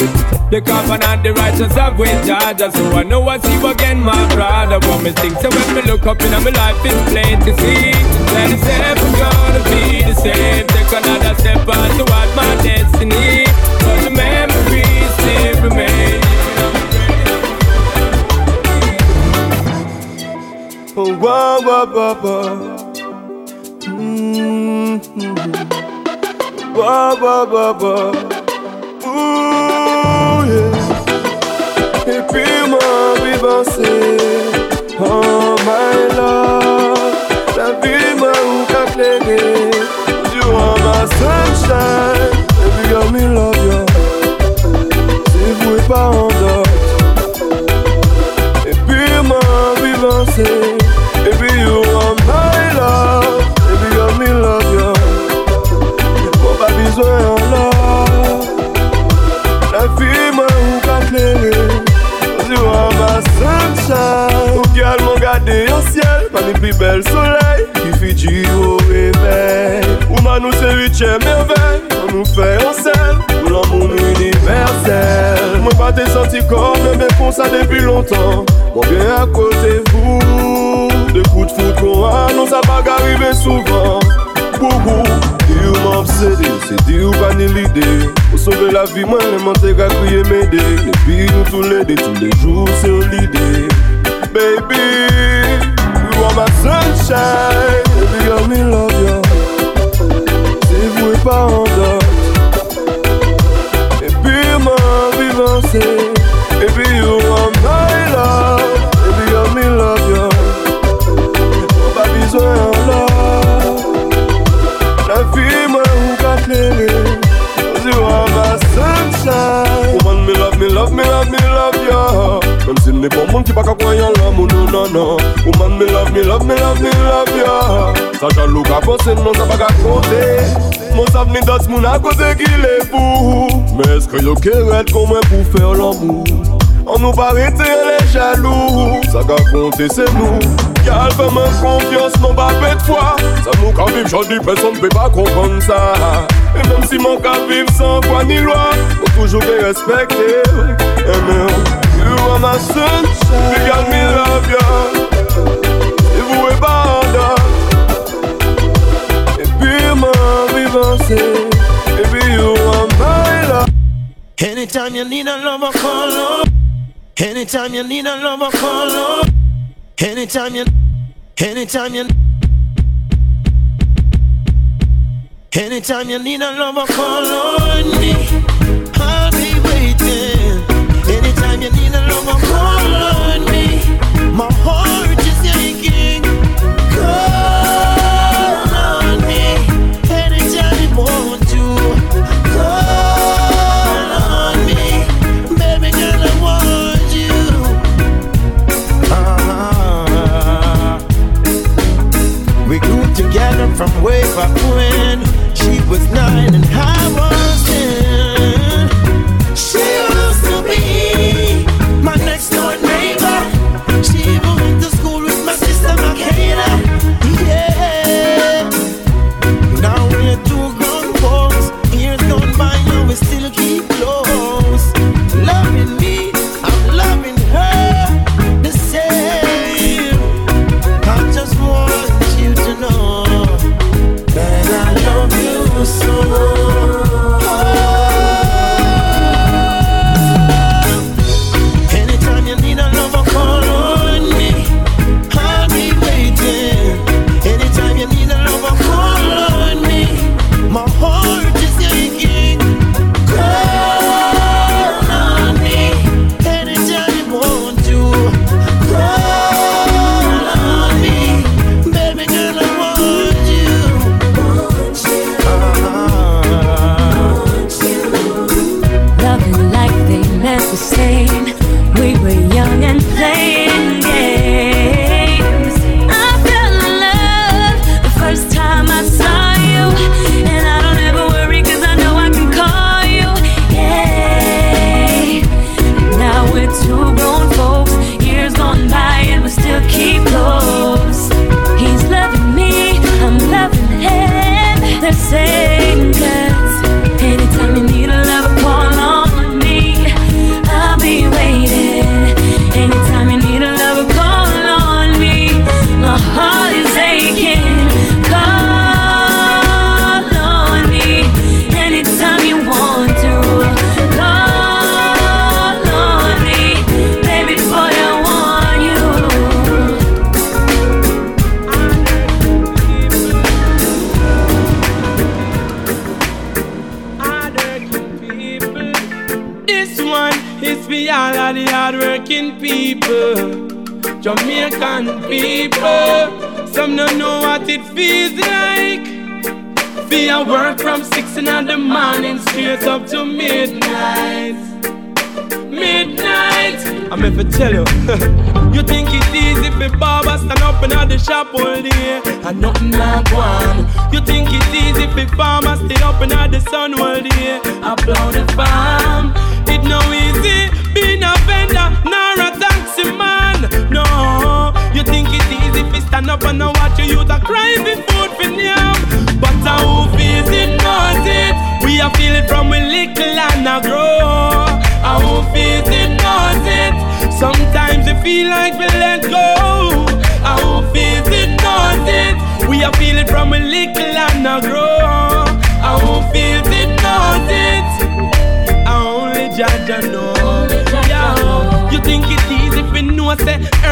The covenant, the righteous have with Georgia. So I know I see you again, my brother. What me think. So when me look up in my life, it's plain to see that it's never gonna be the same. Take another step on toward my destiny. But the whoa, whoa, whoa, whoa. Mm-hmm. Whoa, whoa, whoa, whoa. Au ciel. Parmi plus belle soleil. Qui fait du au réveil. Ou ma nous c'est huitième merveille. On nous fait en scène. Pour l'amour universel. Moi, pas t'es senti comme mais pour ça depuis longtemps. Moi, bien à côté vous. De coups de foot qu'on a, non, ça va arriver souvent. Boubou, dire m'obséder, c'est dire pas ni l'idée. Pour sauver la vie, moi, les monter qu'à crier m'aider. Et puis nous tous les deux, tous les jours sur l'idée. Baby, you are my sunshine. Baby, girl, me love you. Si vous êtes pas en dot. Et puis, ma you are my love. Baby, girl, me love you. Pas besoin en love. La vie, moi, ou qu'a clairé. You are my sunshine. Woman, me love, me love, me love, me love you. Même s'il n'est Son moun ki pa ka kwayan la nan nan Woman me love, me love, me love, me love ya. Sa jalou ka konsen non sa pa ka konte Mon sav ni das moun a koze ki le pou Me eske yo keret kon mwen pou fer l'amou An nou pa rete le jalou Sa ka konte se nou Yal fè mwen konfians non pa pet fwa Sa nou ka viv jodi person pe pa kompon sa E menm si man ka viv san kwa ni lwa Ou toujou ke respekte E men You are my sunshine You got me love ya E vou e banda E pi man vivanse E pi you are my love Anytime you need a lover, call up. Anytime you need a lover, call up. Anytime you, anytime you, anytime you need a lover, call on me. I'll be waiting. You need a lover, call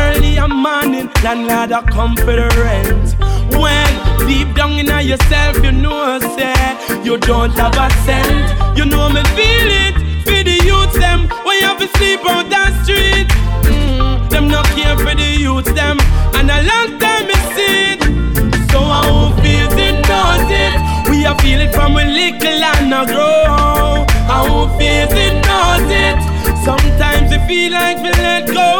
early a morning landlord a come for the rent. When deep down in yourself you know say you don't have a cent. You know me feel it for the youth them when you have to sleep on that street. Mm, them not care for the youth them and a long time me see it. So I who feels it knows it. We a feel it from a little and a grow. I who feels it knows it. Sometimes we feel like we let go.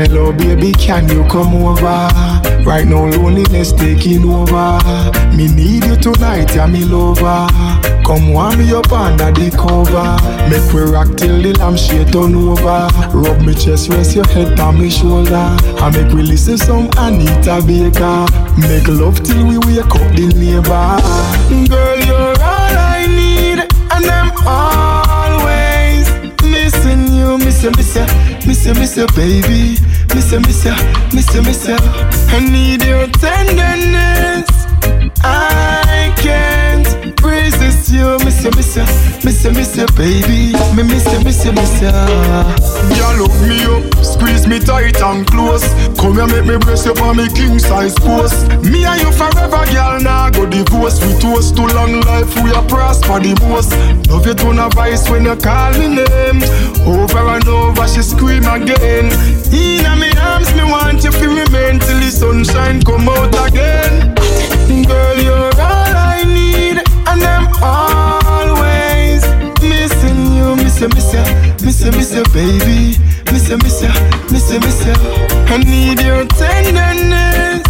Hello, baby, can you come over? Right now, loneliness taking over. Me need you tonight, yeah, me lover. Come warm me up under the cover. Make we rock till the lampshade turn over. Rub me chest, rest your head on me shoulder. And make we listen some Anita Baker. Make love till we wake up the neighbor. Girl, you're all I need, and I'm always missing you, miss you, you, miss you, miss you, baby, miss you, miss you, miss you, miss you. I need your tenderness. I can't resist you, miss you, miss you, miss you, miss you, baby, me miss you, miss you, miss you. Girl, hook me up, squeeze me tight and close. Come here, make me brace up on me king size post. Me and you forever, girl. Now go divorce. We toast to long life, we are prosper the most. Love you to a voice when you call me name. Over and over, she scream again. In me arms, me want you to remain till the sunshine come out again. Girl, you're all I need, always missing you, miss you, miss you, miss you, miss you, baby, miss you, miss you, miss you, miss you. I need your tenderness.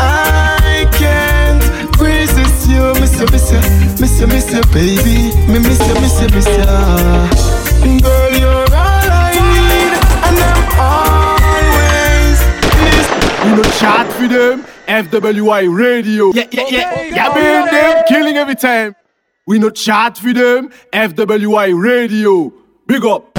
I can't resist you, miss you, miss you, miss you, miss you, baby, me miss you, miss you, miss you. Girl, you're all I need, and I'm always miss. We no chat for them. FWI Radio. Yeah, yeah, yeah. Yeah, man, them killing every time. We no chat for them. FWI Radio. Big up.